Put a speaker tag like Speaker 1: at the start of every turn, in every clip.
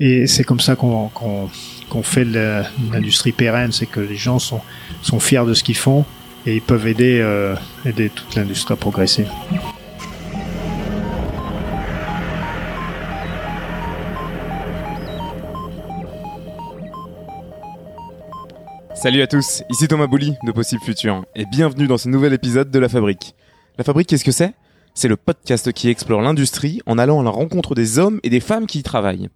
Speaker 1: et c'est comme ça qu'on fait l'industrie pérenne, c'est que les gens sont sont fiers de ce qu'ils font et ils peuvent aider euh, aider toute l'industrie à progresser.
Speaker 2: Salut à tous, ici Thomas Bouli de Possible Futur et bienvenue dans ce nouvel épisode de La Fabrique. La Fabrique, qu'est-ce que c'est? C'est le podcast qui explore l'industrie en allant à la rencontre des hommes et des femmes qui y travaillent.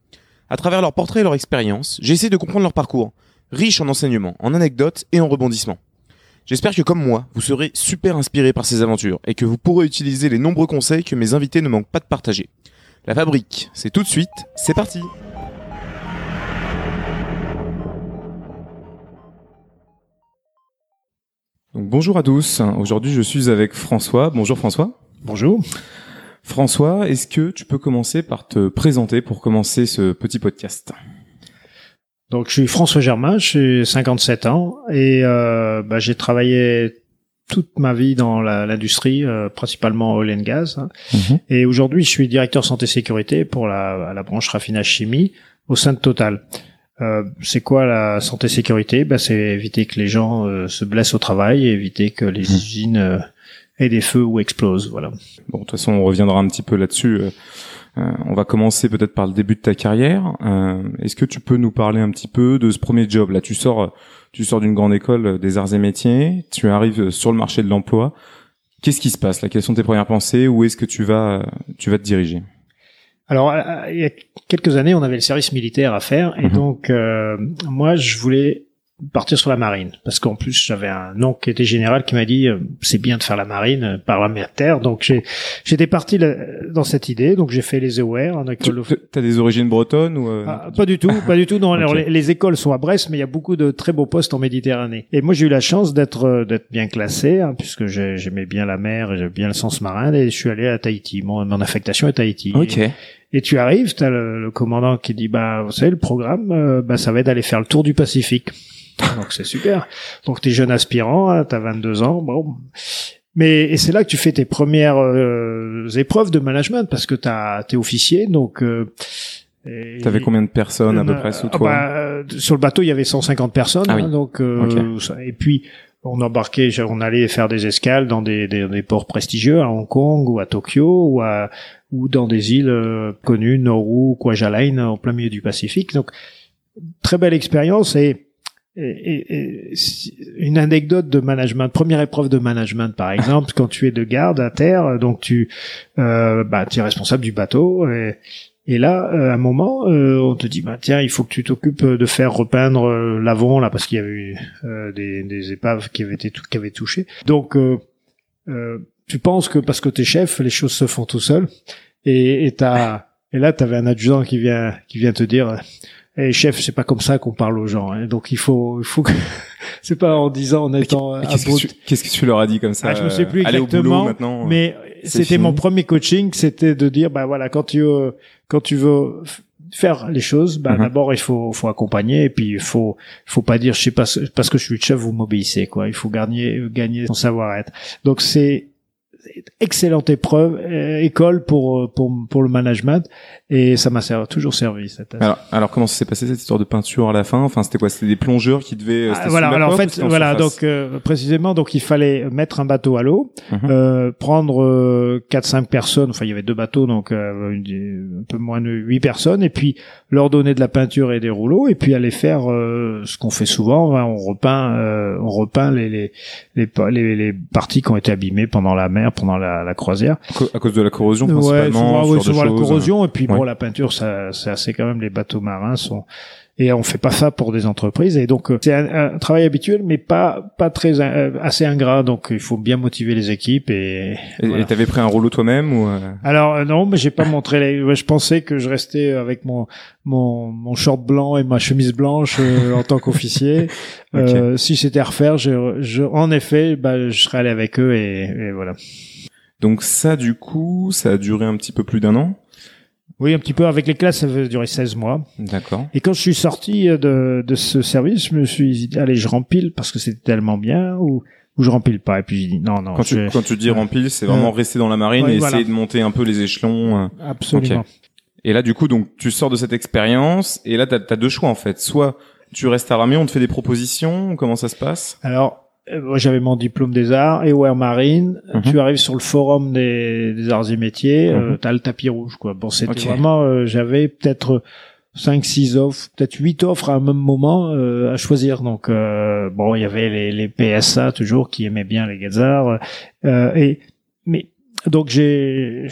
Speaker 2: À travers leurs portraits et leur expérience, j'essaie de comprendre leur parcours, riche en enseignements, en anecdotes et en rebondissements. J'espère que comme moi, vous serez super inspiré par ces aventures et que vous pourrez utiliser les nombreux conseils que mes invités ne manquent pas de partager. La Fabrique, c'est tout de suite, c'est parti Donc, bonjour à tous. Aujourd'hui, je suis avec François. Bonjour François.
Speaker 1: Bonjour.
Speaker 2: François, est-ce que tu peux commencer par te présenter pour commencer ce petit podcast?
Speaker 1: Donc, je suis François Germain, j'ai 57 ans et euh, bah, j'ai travaillé toute ma vie dans l'industrie, euh, principalement oil and gas. hein.
Speaker 2: Mhm.
Speaker 1: Et aujourd'hui, je suis directeur santé sécurité pour la, la branche raffinage chimie au sein de Total. Euh, c'est quoi la santé sécurité? Ben, C'est éviter que les gens euh, se blessent au travail, et éviter que les
Speaker 2: Mhm.
Speaker 1: usines euh, aient des feux ou explosent. Voilà.
Speaker 2: Bon, de toute façon, on reviendra un petit peu là-dessus. Euh, euh, on va commencer peut-être par le début de ta carrière. Euh, Est-ce que tu peux nous parler un petit peu de ce premier job? Là, tu sors, tu sors d'une grande école des arts et métiers. Tu arrives sur le marché de l'emploi. Qu'est-ce qui se passe là? Quelles sont tes premières pensées? Où est-ce que tu vas, tu vas te diriger?
Speaker 1: Alors, euh, il y a quelques années, on avait le service militaire à faire, et
Speaker 2: Mhm.
Speaker 1: donc euh, moi, je voulais partir sur la marine, parce qu'en plus, j'avais un oncle qui était général qui m'a dit euh, c'est bien de faire la marine euh, par la mer terre, donc j'ai j'étais parti là- dans cette idée, donc j'ai fait les EOR en école.
Speaker 2: Tu as des origines bretonnes ou euh,
Speaker 1: Ah, pas du tout, pas du tout. Non, alors les, les écoles sont à Brest, mais il y a beaucoup de très beaux postes en Méditerranée. Et moi, j'ai eu la chance d'être euh, d'être bien classé, hein, puisque j'ai- j'aimais bien la mer et j'aimais bien le sens marin, et je suis allé à Tahiti. Mon, mon affectation est Tahiti.
Speaker 2: Ok.
Speaker 1: Et, et tu arrives, t'as le, le commandant qui dit, bah, vous savez, le programme, euh, bah, ça va être d'aller faire le tour du Pacifique. Donc c'est super. Donc t'es jeune aspirant, hein, t'as 22 ans, bon. Mais et c'est là que tu fais tes premières euh, épreuves de management parce que t'as t'es officier, donc. Euh,
Speaker 2: T'avais combien de personnes à peu
Speaker 1: euh,
Speaker 2: près sous
Speaker 1: ah
Speaker 2: toi
Speaker 1: bah, euh, Sur le bateau, il y avait 150 personnes,
Speaker 2: Ah oui.
Speaker 1: hein, donc euh, ça- et puis on embarquait, on allait faire des escales dans des, des, des ports prestigieux à Hong Kong ou à Tokyo ou à ou dans des îles euh, connues, Nauru, Kwajalein, en plein milieu du Pacifique. Donc très belle expérience et et, et- une anecdote de management, première épreuve de management par exemple, quand tu es de garde à terre, donc tu, euh, bah, es responsable du bateau et, et là, euh, à un moment, euh, on te dit, bah tiens, il faut que tu t'occupes de faire repeindre euh, l'avant là parce qu'il y avait eu euh, des, des épaves qui avaient été qui avaient touché. Donc, euh, euh, tu penses que parce que t'es chef, les choses se font tout seul. Et, et t'as et là, t'avais un adjudant qui vient qui vient te dire, eh chef, c'est pas comme ça qu'on parle aux gens. hein. Donc il faut il faut que c'est pas en disant en étant
Speaker 2: Mais Qu'est-ce que, tu, qu'est-ce que tu leur as dit comme ça
Speaker 1: Ah, je me sais plus
Speaker 2: euh,
Speaker 1: exactement,
Speaker 2: maintenant.
Speaker 1: mais
Speaker 2: c'est
Speaker 1: c'était
Speaker 2: fini.
Speaker 1: mon premier coaching, c'était de dire bah voilà quand tu euh, quand tu veux faire les choses, bah
Speaker 2: Mhm.
Speaker 1: d'abord il faut faut accompagner et puis il faut faut pas dire je sais pas ce- parce que je suis le chef vous m'obéissez quoi. Il faut gagner gagner son savoir-être. Donc c'est excellente épreuve euh, école pour euh, pour pour le management et ça m'a servi- toujours servi cette
Speaker 2: Alors, alors comment ça s'est passé cette histoire de peinture à la fin? Enfin, c'était quoi? C'était des plongeurs qui devaient. euh,
Speaker 1: Ah, voilà, alors en fait, voilà, donc euh, précisément, donc il fallait mettre un bateau à l'eau,
Speaker 2: Mhm.
Speaker 1: euh, prendre euh, quatre cinq personnes, enfin il y avait deux bateaux, donc euh, une- un peu moins de huit personnes, et puis leur donner de la peinture et des rouleaux, et puis aller faire euh, ce qu'on fait souvent, hein, on repeint, euh, on repeint les les, les les les parties qui ont été abîmées pendant la mer, pendant la, la croisière.
Speaker 2: À cause de la corrosion
Speaker 1: Ouais,
Speaker 2: principalement.
Speaker 1: souvent,
Speaker 2: ce
Speaker 1: oui, souvent la corrosion, et puis bon,
Speaker 2: Ouais.
Speaker 1: la peinture, ça, c'est assez quand même, les bateaux marins sont, et on fait pas ça pour des entreprises, et donc, euh, c'est un, un travail habituel, mais pas, pas très, euh, assez ingrat, donc il faut bien motiver les équipes, et,
Speaker 2: Et
Speaker 1: voilà.
Speaker 2: t'avais pris un rouleau toi-même ou euh,
Speaker 1: Alors non, mais j'ai pas montré. Les... Je pensais que je restais avec mon mon mon short blanc et ma chemise blanche euh, en tant qu'officier. Euh, si c'était à refaire, je, je en effet, bah, je serais allé avec eux et, et voilà.
Speaker 2: Donc ça, du coup, ça a duré un petit peu plus d'un an?
Speaker 1: Oui, un petit peu avec les classes, ça va durer 16 mois.
Speaker 2: D'accord.
Speaker 1: Et quand je suis sorti de, de ce service, je me suis dit, allez, je rempile parce que c'était tellement bien ou, ou je rempile pas. Et puis j'ai dit, non, non,
Speaker 2: Quand tu, quand tu dis remplir, c'est vraiment
Speaker 1: Euh,
Speaker 2: rester dans la marine
Speaker 1: ouais,
Speaker 2: et
Speaker 1: voilà.
Speaker 2: essayer de monter un peu les échelons. euh.
Speaker 1: absolument.
Speaker 2: Et là, du coup, donc, tu sors de cette expérience, et là, t'as as deux choix, en fait. Soit tu restes à Ramé, on te fait des propositions, comment ça se passe?
Speaker 1: Alors, euh, j'avais mon diplôme des arts et War Marine.
Speaker 2: Mhm.
Speaker 1: Tu arrives sur le forum des, des arts et métiers, euh,
Speaker 2: Mhm.
Speaker 1: t'as le tapis rouge, quoi. Bon, c'était vraiment, euh, j'avais peut-être 5, 6 offres, peut-être 8 offres à un même moment euh, à choisir. Donc, euh, bon, il y avait les, les PSA toujours qui aimaient bien les Gazards. Euh, et, mais, donc j'ai,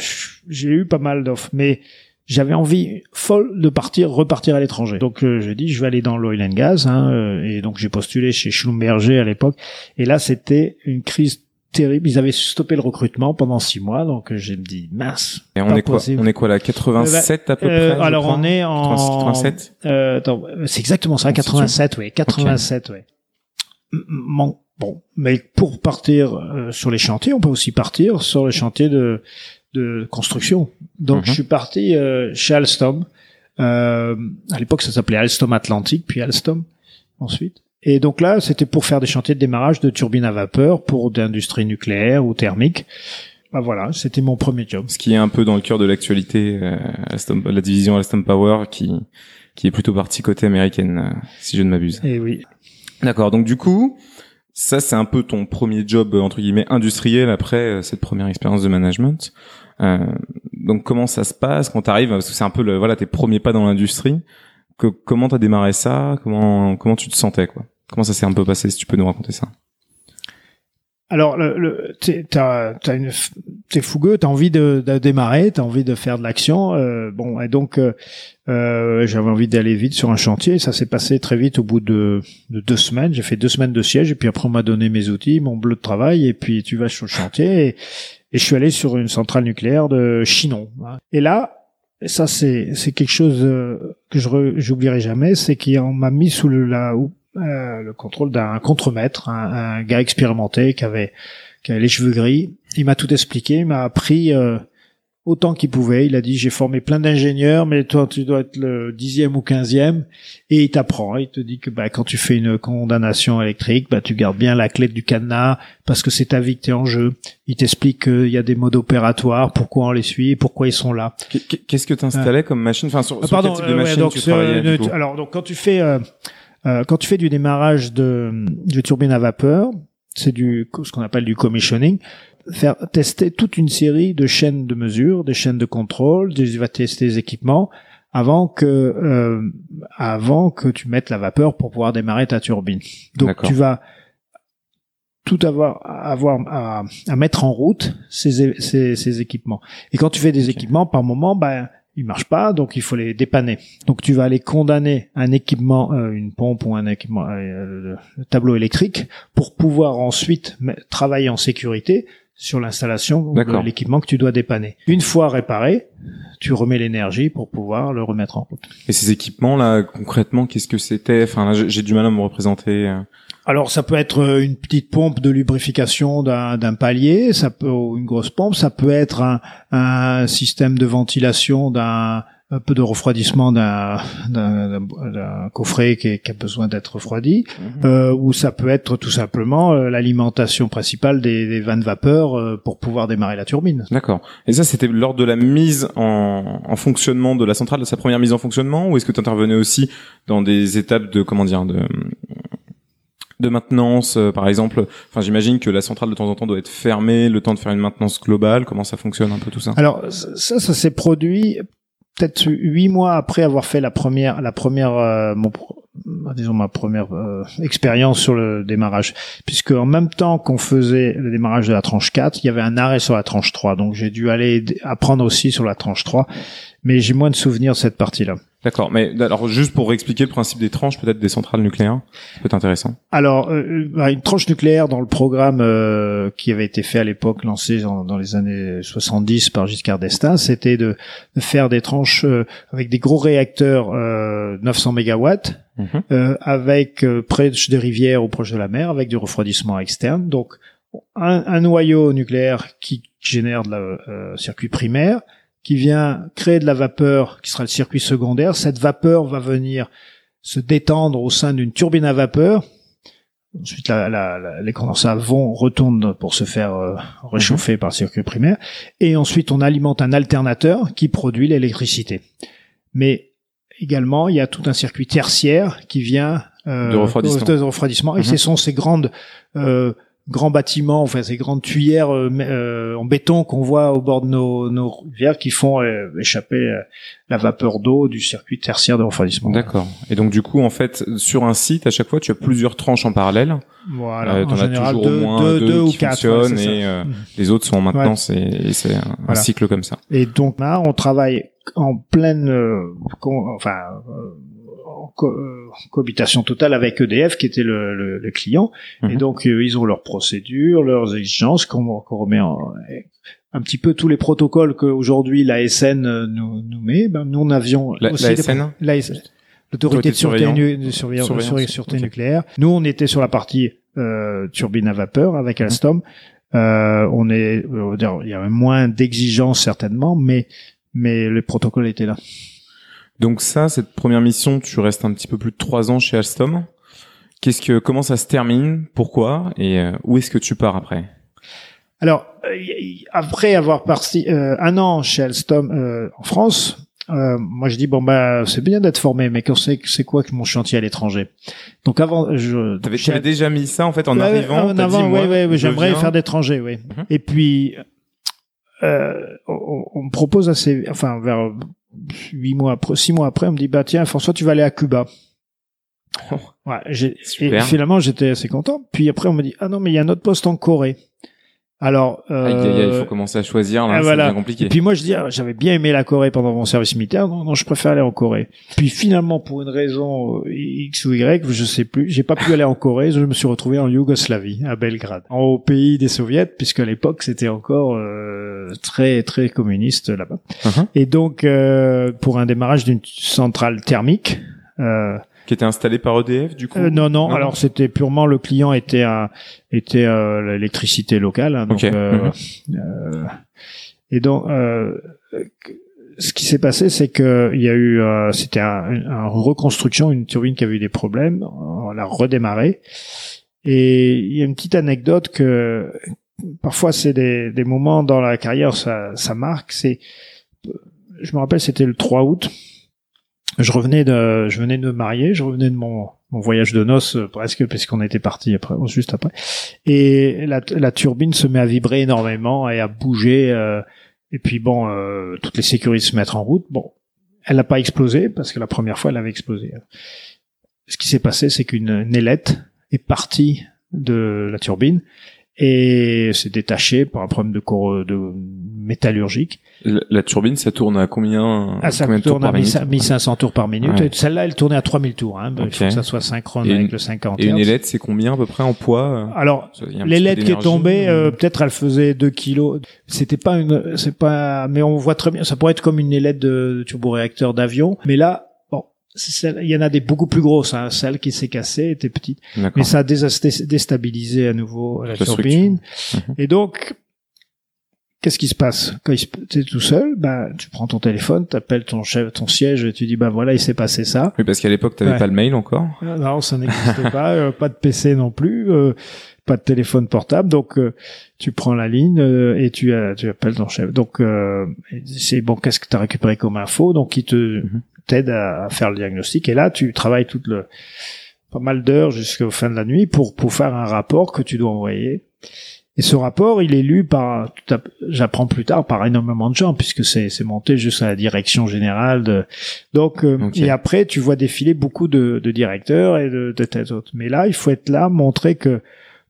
Speaker 1: j'ai eu pas mal d'offres, mais j'avais envie folle de partir, repartir à l'étranger. Donc euh, j'ai dit je vais aller dans l'oil and gas, hein, euh, et donc j'ai postulé chez Schlumberger à l'époque. Et là c'était une crise terrible. Ils avaient stoppé le recrutement pendant six mois, donc euh, j'ai me dit mince.
Speaker 2: Et on est quoi. On est quoi là 87 à peu
Speaker 1: Euh,
Speaker 2: près je
Speaker 1: alors
Speaker 2: crois
Speaker 1: on est en
Speaker 2: 86, 87
Speaker 1: euh, attends, c'est exactement ça, 87, oui, 87, oui. Bon, bon, mais pour partir euh, sur les chantiers, on peut aussi partir sur les chantiers de de construction. Donc
Speaker 2: Mhm.
Speaker 1: je suis parti euh, chez Alstom. Euh, à l'époque, ça s'appelait Alstom Atlantique, puis Alstom ensuite. Et donc là, c'était pour faire des chantiers de démarrage de turbines à vapeur pour d'industrie nucléaire ou thermique. Bah voilà, c'était mon premier job.
Speaker 2: Ce qui est un peu dans le cœur de l'actualité, euh, Alstom- la division Alstom Power qui qui est plutôt partie côté américaine, euh, si je ne m'abuse.
Speaker 1: Et oui.
Speaker 2: D'accord. Donc du coup, ça c'est un peu ton premier job euh, entre guillemets industriel après euh, cette première expérience de management. Euh, donc comment ça se passe quand t'arrives parce que c'est un peu le, voilà tes premiers pas dans l'industrie. Comment t'as démarré ça? Comment comment tu te sentais quoi? Comment ça s'est un peu passé Si tu peux nous raconter ça?
Speaker 1: Alors, le, le, t'es, t'es fougueux, t'as envie de, de démarrer, t'as envie de faire de l'action. euh, bon, et donc euh, euh, j'avais envie d'aller vite sur un chantier. Ça s'est passé très vite au bout de, de deux semaines. J'ai fait deux semaines de siège et puis après on m'a donné mes outils, mon bleu de travail et puis tu vas sur le chantier et, je suis allé sur une centrale nucléaire de Chinon. hein. Et là, ça c'est quelque chose euh, que je j'oublierai jamais, c'est qu'on m'a mis sous le la euh, le contrôle d'un contremaître, un, un gars expérimenté qui avait qui avait les cheveux gris. Il m'a tout expliqué, il m'a appris euh, autant qu'il pouvait. Il a dit j'ai formé plein d'ingénieurs, mais toi tu dois être le dixième ou quinzième, et il t'apprend. Il te dit que bah, quand tu fais une condamnation électrique, bah, tu gardes bien la clé du cadenas parce que c'est ta vie que t'es en jeu. Il t'explique qu'il y a des modes opératoires, pourquoi on les suit, et pourquoi ils sont là.
Speaker 2: Qu'est- Qu'est-ce que t'installais comme machine? Enfin sur,
Speaker 1: Ah,
Speaker 2: sur quel type de
Speaker 1: euh, ouais,
Speaker 2: machine
Speaker 1: donc
Speaker 2: tu
Speaker 1: c'est,
Speaker 2: travaillais
Speaker 1: euh,
Speaker 2: du coup?
Speaker 1: alors donc quand tu fais euh, quand tu fais du démarrage de, de turbine à vapeur, c'est du ce qu'on appelle du commissioning. Faire tester toute une série de chaînes de mesure, des chaînes de contrôle, tu vas tester les équipements avant que euh, avant que tu mettes la vapeur pour pouvoir démarrer ta turbine. Donc tu vas tout avoir avoir à, à mettre en route ces, ces, ces équipements. Et quand tu fais des équipements, par moment, ben ils marchent pas, donc il faut les dépanner. Donc tu vas aller condamner un équipement, euh, une pompe ou un équipement, euh, le- le tableau électrique, pour pouvoir ensuite travailler en sécurité sur l'installation de l'équipement que tu dois dépanner. Une fois réparé, tu remets l'énergie pour pouvoir le remettre en route.
Speaker 2: Et ces équipements là concrètement qu'est-ce que c'était? Enfin là j'ai- j'ai du mal à me représenter.
Speaker 1: Alors ça peut être euh, une petite pompe de lubrification d'un d'un palier, ça peut une grosse pompe, ça peut être un, un système de ventilation d'un un peu de refroidissement d'un coffret qui, qui a besoin d'être refroidi, euh, ou ça peut être tout simplement euh, l'alimentation principale des, des vannes vapeur euh, pour pouvoir démarrer la turbine.
Speaker 2: D'accord. Et ça, c'était lors de la mise en, en fonctionnement de la centrale, de sa première mise en fonctionnement, ou est-ce que tu intervenais aussi dans des étapes de comment dire de de maintenance, euh, par exemple. Enfin, j'imagine que la centrale de temps en temps doit être fermée, le temps de faire une maintenance globale. Comment ça fonctionne un peu tout ça?
Speaker 1: Alors ça, ça s'est produit peut-être huit mois après avoir fait la première, la première, euh, pro- disons ma première euh, expérience sur le démarrage, puisque en même temps qu'on faisait le démarrage de la tranche 4, il y avait un arrêt sur la tranche 3, donc j'ai dû aller apprendre aussi sur la tranche 3, mais j'ai moins de souvenirs de cette partie-là.
Speaker 2: D'accord. Mais alors, juste pour expliquer le principe des tranches, peut-être des centrales nucléaires, être intéressant.
Speaker 1: Alors, euh, bah, une tranche nucléaire dans le programme euh, qui avait été fait à l'époque, lancé dans, dans les années 70 par Giscard d'Estaing, c'était de, de faire des tranches euh, avec des gros réacteurs euh, 900 mégawatts,
Speaker 2: Mhm.
Speaker 1: euh, avec euh, près des rivières ou proche de la mer, avec du refroidissement externe. Donc, un, un noyau nucléaire qui génère de la euh, circuit primaire, qui vient créer de la vapeur, qui sera le circuit secondaire. Cette vapeur va venir se détendre au sein d'une turbine à vapeur Ensuite, la, la, la- les condensats vont retournent pour se faire euh, réchauffer par le circuit primaire, et ensuite on alimente un alternateur qui produit l'électricité. Mais également, il y a tout un circuit tertiaire qui vient euh,
Speaker 2: De refroidissement.
Speaker 1: de refroidissement, et
Speaker 2: Mhm.
Speaker 1: ce sont ces grandes euh, grands bâtiments, enfin ces grandes tuyères euh, euh, en béton qu'on voit au bord de nos, nos rivières qui font euh, échapper euh, la vapeur d'eau du circuit tertiaire de refroidissement.
Speaker 2: D'accord. Et donc du coup, en fait, sur un site, à chaque fois, tu as plusieurs tranches en parallèle.
Speaker 1: Voilà, en
Speaker 2: as
Speaker 1: général
Speaker 2: toujours
Speaker 1: deux,
Speaker 2: au moins
Speaker 1: deux,
Speaker 2: deux,
Speaker 1: deux ou quatre.
Speaker 2: fonctionnent
Speaker 1: ouais,
Speaker 2: et
Speaker 1: Mhm.
Speaker 2: les autres sont en maintenance et, et c'est un,
Speaker 1: Voilà.
Speaker 2: cycle comme ça.
Speaker 1: Et donc là, on travaille en pleine, euh, co- enfin, euh, en co- euh, cohabitation totale avec EDF, qui était le, le- le client. Et
Speaker 2: Mhm.
Speaker 1: donc, euh, ils ont leurs procédures, leurs exigences, qu'on qu'on remet en un petit peu tous les protocoles qu'aujourd'hui la SN euh, nous, nous met. Ben, nous, on avions
Speaker 2: La-
Speaker 1: aussi
Speaker 2: la
Speaker 1: des-
Speaker 2: SN?
Speaker 1: la SN, l'autorité de sûreté,
Speaker 2: surveillance.
Speaker 1: de surveillance, sûreté nucléaire. Nous, on était sur la partie euh, turbine à vapeur avec Alstom. Euh, on est, on va dire, il y avait moins d'exigences certainement, mais mais le protocole était là.
Speaker 2: Donc ça, cette première mission, tu restes un petit peu plus de trois ans chez Alstom. Qu'est-ce que, comment ça se termine? Pourquoi? Et euh, où est-ce que tu pars après?
Speaker 1: Alors euh, après avoir parti euh, un an chez Alstom euh, en France, euh, moi je dis bon bah c'est bien d'être formé, mais qu'on sait c'est quoi que mon chantier à l'étranger? Donc avant je
Speaker 2: T'avais,
Speaker 1: chez-
Speaker 2: déjà mis ça en fait en
Speaker 1: Ouais,
Speaker 2: arrivant.
Speaker 1: en avant, ouais, ouais,
Speaker 2: je
Speaker 1: j'aimerais faire d'étrangers, oui.
Speaker 2: Mhm.
Speaker 1: Et puis, euh, on, on me propose assez, enfin, vers huit mois après, six mois après, on me dit, bah, tiens, François, tu vas aller à Cuba.
Speaker 2: Oh.
Speaker 1: Ouais, j'ai, et finalement, j'étais assez content. Puis après, on me dit, ah non, mais il y a un autre poste en Corée. Alors, euh,
Speaker 2: Aïe, aïe, aïe, il faut commencer à choisir. Là,
Speaker 1: ah,
Speaker 2: c'est
Speaker 1: voilà.
Speaker 2: bien compliqué.
Speaker 1: et puis moi je dis ah, j'avais bien aimé la Corée pendant mon service militaire non non je préfère aller en Corée puis finalement pour une raison euh, X ou Y je sais plus j'ai pas pu aller en Corée je me suis retrouvé en Yougoslavie à Belgrade au pays des soviets puisque à l'époque c'était encore euh, très très communiste là-bas
Speaker 2: Mhm.
Speaker 1: et donc euh, pour un démarrage d'une centrale thermique euh,
Speaker 2: Qui était installé par EDF du coup
Speaker 1: euh, non, non,
Speaker 2: Non.
Speaker 1: Alors c'était purement le client était un, était euh, l'électricité locale. hein, donc,
Speaker 2: Ok.
Speaker 1: euh,
Speaker 2: Mhm.
Speaker 1: euh, et donc euh, ce qui s'est passé, c'est que il y a eu, euh, c'était un, un reconstruction, une turbine qui avait eu des problèmes. On l'a redémarré. Et il y a une petite anecdote que parfois c'est des, des moments dans la carrière ça, ça marque. C'est, je me rappelle, c'était le 3 août je revenais de, je venais de me marier, je revenais de mon, voyage de noces euh, presque puisqu'on était parti après, juste après, et la, turbine se met à vibrer énormément et à bouger, euh, et puis bon, euh, toutes les sécurités se mettent en route. Bon, elle n'a pas explosé parce que la première fois elle avait explosé. Ce qui s'est passé, c'est qu'une une ailette est partie de la turbine et s'est détachée par un problème de, de métallurgique.
Speaker 2: La, la turbine, ça tourne à combien
Speaker 1: Ah, ça
Speaker 2: combien
Speaker 1: tourne à
Speaker 2: par minute
Speaker 1: 1500 tours par minute.
Speaker 2: Ouais.
Speaker 1: Celle-là, elle tournait à 3000 tours. Hein. Il faut que ça soit synchrone
Speaker 2: Et
Speaker 1: avec
Speaker 2: une-
Speaker 1: le 50
Speaker 2: Et une ailette, c'est combien à peu près en poids
Speaker 1: Alors,
Speaker 2: Ça, il y a un petit peu
Speaker 1: l'ailette qui est tombée, euh,
Speaker 2: euh,
Speaker 1: peut-être elle faisait 2 kilos. C'était pas une, c'est pas, mais on voit très bien, ça pourrait être comme une ailette de, de turboréacteur d'avion. Mais là, il y en a des beaucoup plus grosses. Hein. Celle qui s'est cassée était petite. Mais ça a déstabilisé à nouveau la
Speaker 2: La
Speaker 1: turbine.
Speaker 2: Mhm.
Speaker 1: Et donc, qu'est-ce qui se passe Quand tu es tout seul, bah, tu prends ton téléphone, tu appelles ton chef, ton siège, et tu dis, bah voilà, il s'est passé ça.
Speaker 2: Oui, parce qu'à l'époque, t'avais
Speaker 1: Ouais.
Speaker 2: pas le mail encore.
Speaker 1: Euh, Non, ça n'existe pas, euh, pas de PC non plus, euh, pas de téléphone portable, donc euh, tu prends la ligne euh, et tu, euh, tu appelles ton chef. Donc euh, c'est bon, qu'est-ce que tu as récupéré comme info? Donc il te
Speaker 2: Mhm.
Speaker 1: t'aide à, à faire le diagnostic et là tu travailles toute le pas mal d'heures jusqu'au fin de la nuit pour pour faire un rapport que tu dois envoyer. Et ce rapport, il est lu par, j'apprends plus tard, par énormément de gens, puisque c'est monté jusqu'à la direction générale. De, donc, euh,
Speaker 2: Ok.
Speaker 1: et après, tu vois défiler beaucoup de, de directeurs et de, de têtes autres. Mais là, il faut être là, montrer que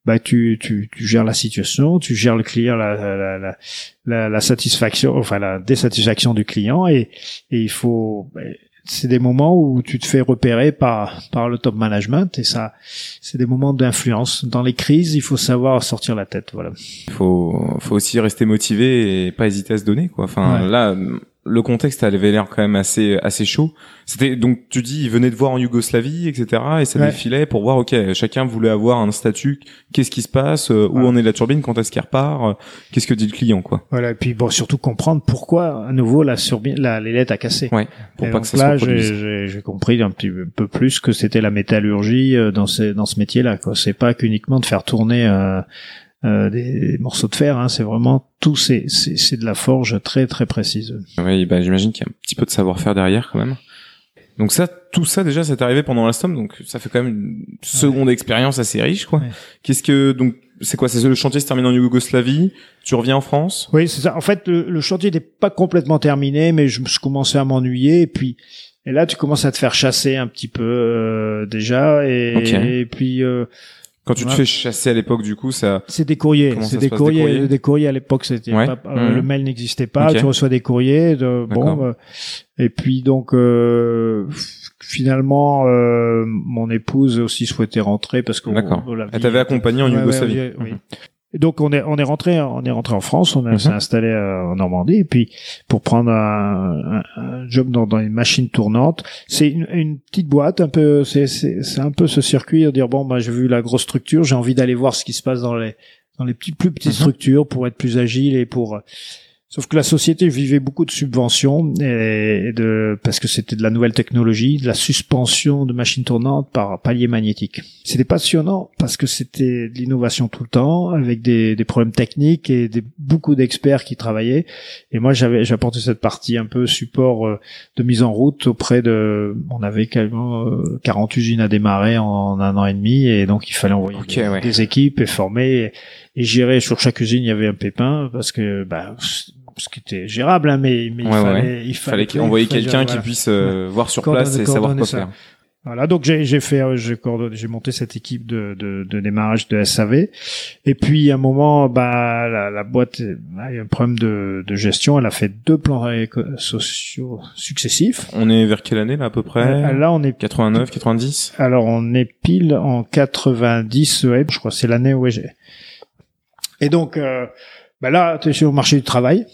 Speaker 1: bah tu, tu, tu gères la situation, tu gères le client, la, la, la, la, la satisfaction, enfin la désatisfaction du client, et, et il faut. bah, c'est des moments où tu te fais repérer par par le top management et ça c'est des moments d'influence. Dans les crises il faut savoir sortir la tête voilà.
Speaker 2: Faut faut aussi rester motivé et pas hésiter à se donner quoi. Enfin
Speaker 1: Ouais.
Speaker 2: là le contexte avait l'air quand même assez assez chaud. C'était donc tu dis il venait de voir en Yougoslavie etc et ça
Speaker 1: Ouais.
Speaker 2: défilait pour voir ok chacun voulait avoir un statut qu'est-ce qui se passe euh, où
Speaker 1: Ouais.
Speaker 2: en est la turbine quand est-ce qu'elle repart euh, qu'est-ce que dit le client quoi
Speaker 1: Voilà, et puis bon, surtout comprendre pourquoi à nouveau la turbine, la l'ailette a cassé.
Speaker 2: Ouais, pour
Speaker 1: Et
Speaker 2: pas
Speaker 1: donc
Speaker 2: que ça
Speaker 1: là,
Speaker 2: se
Speaker 1: j'ai
Speaker 2: reproduise.
Speaker 1: j'ai- j'ai compris un petit peu plus que c'était la métallurgie euh, dans ce dans ce métier-là. quoi. C'est pas qu'uniquement de faire tourner euh, euh, des morceaux de fer. Hein, c'est vraiment tout. C'est c'est c'est de la forge très très précise.
Speaker 2: Oui, bah, j'imagine qu'il y a un petit peu de savoir-faire derrière quand même. Donc ça, tout ça déjà, c'est arrivé pendant l'Alstom, donc ça fait quand même une seconde expérience assez riche, quoi.
Speaker 1: Ouais.
Speaker 2: Qu'est-ce que donc c'est quoi C'est le chantier se termine en Yougoslavie, tu reviens en France?
Speaker 1: Oui, c'est ça. En fait, le, le chantier n'est pas complètement terminé, mais je, je commençais à m'ennuyer. Et puis, et là, tu commences à te faire chasser un petit peu euh, déjà. Et, et puis, euh,
Speaker 2: Quand tu te
Speaker 1: Ouais.
Speaker 2: fais chasser à l'époque, du coup, ça.
Speaker 1: c'est des courriers. C'est des courriers, des courriers. à l'époque, c'était
Speaker 2: Ouais.
Speaker 1: pas, euh,
Speaker 2: Mhm.
Speaker 1: le mail n'existait pas. Tu reçois des courriers. De,
Speaker 2: D'accord.
Speaker 1: bon, euh, et puis donc euh, finalement, euh, mon épouse aussi souhaitait rentrer parce
Speaker 2: D'accord.
Speaker 1: la
Speaker 2: Elle t'avait accompagné en
Speaker 1: Ouais, ouais,
Speaker 2: Yougoslavie.
Speaker 1: oui, oui. Et donc on est on est rentré on est rentré en France, on a-
Speaker 2: Mhm.
Speaker 1: s'est installé euh, en Normandie et puis pour prendre un, un- un job dans, dans les machines tournantes, c'est une, une petite boîte un peu c'est c'est un peu ce circuit de dire bon bah j'ai vu la grosse structure, j'ai envie d'aller voir ce qui se passe dans les dans les petites plus petites
Speaker 2: Mhm.
Speaker 1: structures pour être plus agile et pour Sauf que la société vivait beaucoup de subventions et et de parce que c'était de la nouvelle technologie, de la suspension de machines tournantes par palier magnétique. C'était passionnant parce que c'était de l'innovation tout le temps avec des, des problèmes techniques et des, beaucoup d'experts qui travaillaient. Et moi, j'avais j'apportais cette partie un peu support euh, de mise en route auprès de. On avait quasiment euh, 40 usines à démarrer en, un an et demi et donc il fallait envoyer des,
Speaker 2: ouais.
Speaker 1: des équipes et former et gérer sur chaque usine il y avait un pépin parce que bah ce qui était gérable hein, mais mais il
Speaker 2: Ouais,
Speaker 1: fallait il
Speaker 2: Il
Speaker 1: fallait,
Speaker 2: fallait envoyer quelqu'un qui puisse euh, voir sur
Speaker 1: Coordonner-
Speaker 2: place et savoir quoi
Speaker 1: ça.
Speaker 2: faire.
Speaker 1: Voilà, donc j'ai fait euh, j'ai coordonné- j'ai monté cette équipe de, de, de démarrage de SAV et puis à un moment bah la, la boîte euh, il y a un problème de, de gestion, elle a fait deux plans sociaux successifs.
Speaker 2: On est vers quelle année là à peu près
Speaker 1: Euh, Là on est
Speaker 2: 89, 90
Speaker 1: alors on est pile en 90 ouais, je crois c'est l'année où j'ai. Et donc euh, bah là tu es sur le marché du travail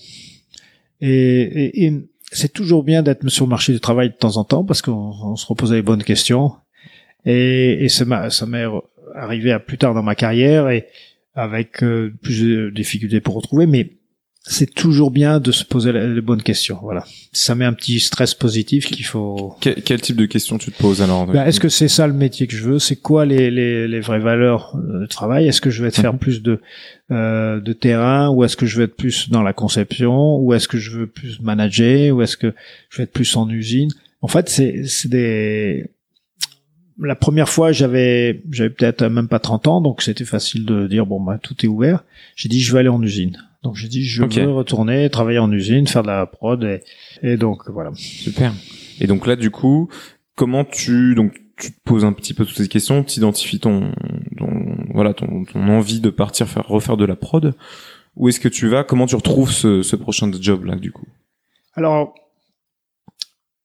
Speaker 1: et, c'est toujours bien d'être sur le marché du travail de temps en temps parce qu'on on se repose les bonnes questions. Et, et ça m'est arrivé à plus tard dans ma carrière et avec euh, plus de difficultés pour retrouver mais c'est toujours bien de se poser les bonnes questions voilà. Ça met un petit stress positif qu'il faut
Speaker 2: quel, quel type de questions tu te poses alors
Speaker 1: ben, est-ce que c'est ça le métier que je veux? C'est quoi les, les, les vraies valeurs euh, de travail? Est-ce que je vais te faire
Speaker 2: Mhm.
Speaker 1: plus de euh, de terrain? Ou est-ce que je vais être plus dans la conception? Ou est-ce que je veux plus manager? Ou est-ce que je vais être plus en usine? En fait, c'est c'est des la première fois, j'avais j'avais peut-être même pas 30 ans, donc c'était facile de dire bon bah tout est ouvert. J'ai dit je vais aller en usine. Donc j'ai dit je veux retourner travailler en usine, faire de la prod et, et donc voilà.
Speaker 2: Super. Et donc là, du coup, comment tu donc tu te poses un petit peu toutes ces questions, tu identifies ton, ton voilà ton, ton envie de partir faire refaire de la prod. Où est-ce que tu vas? Comment tu retrouves ce, ce prochain job là du coup?
Speaker 1: Alors,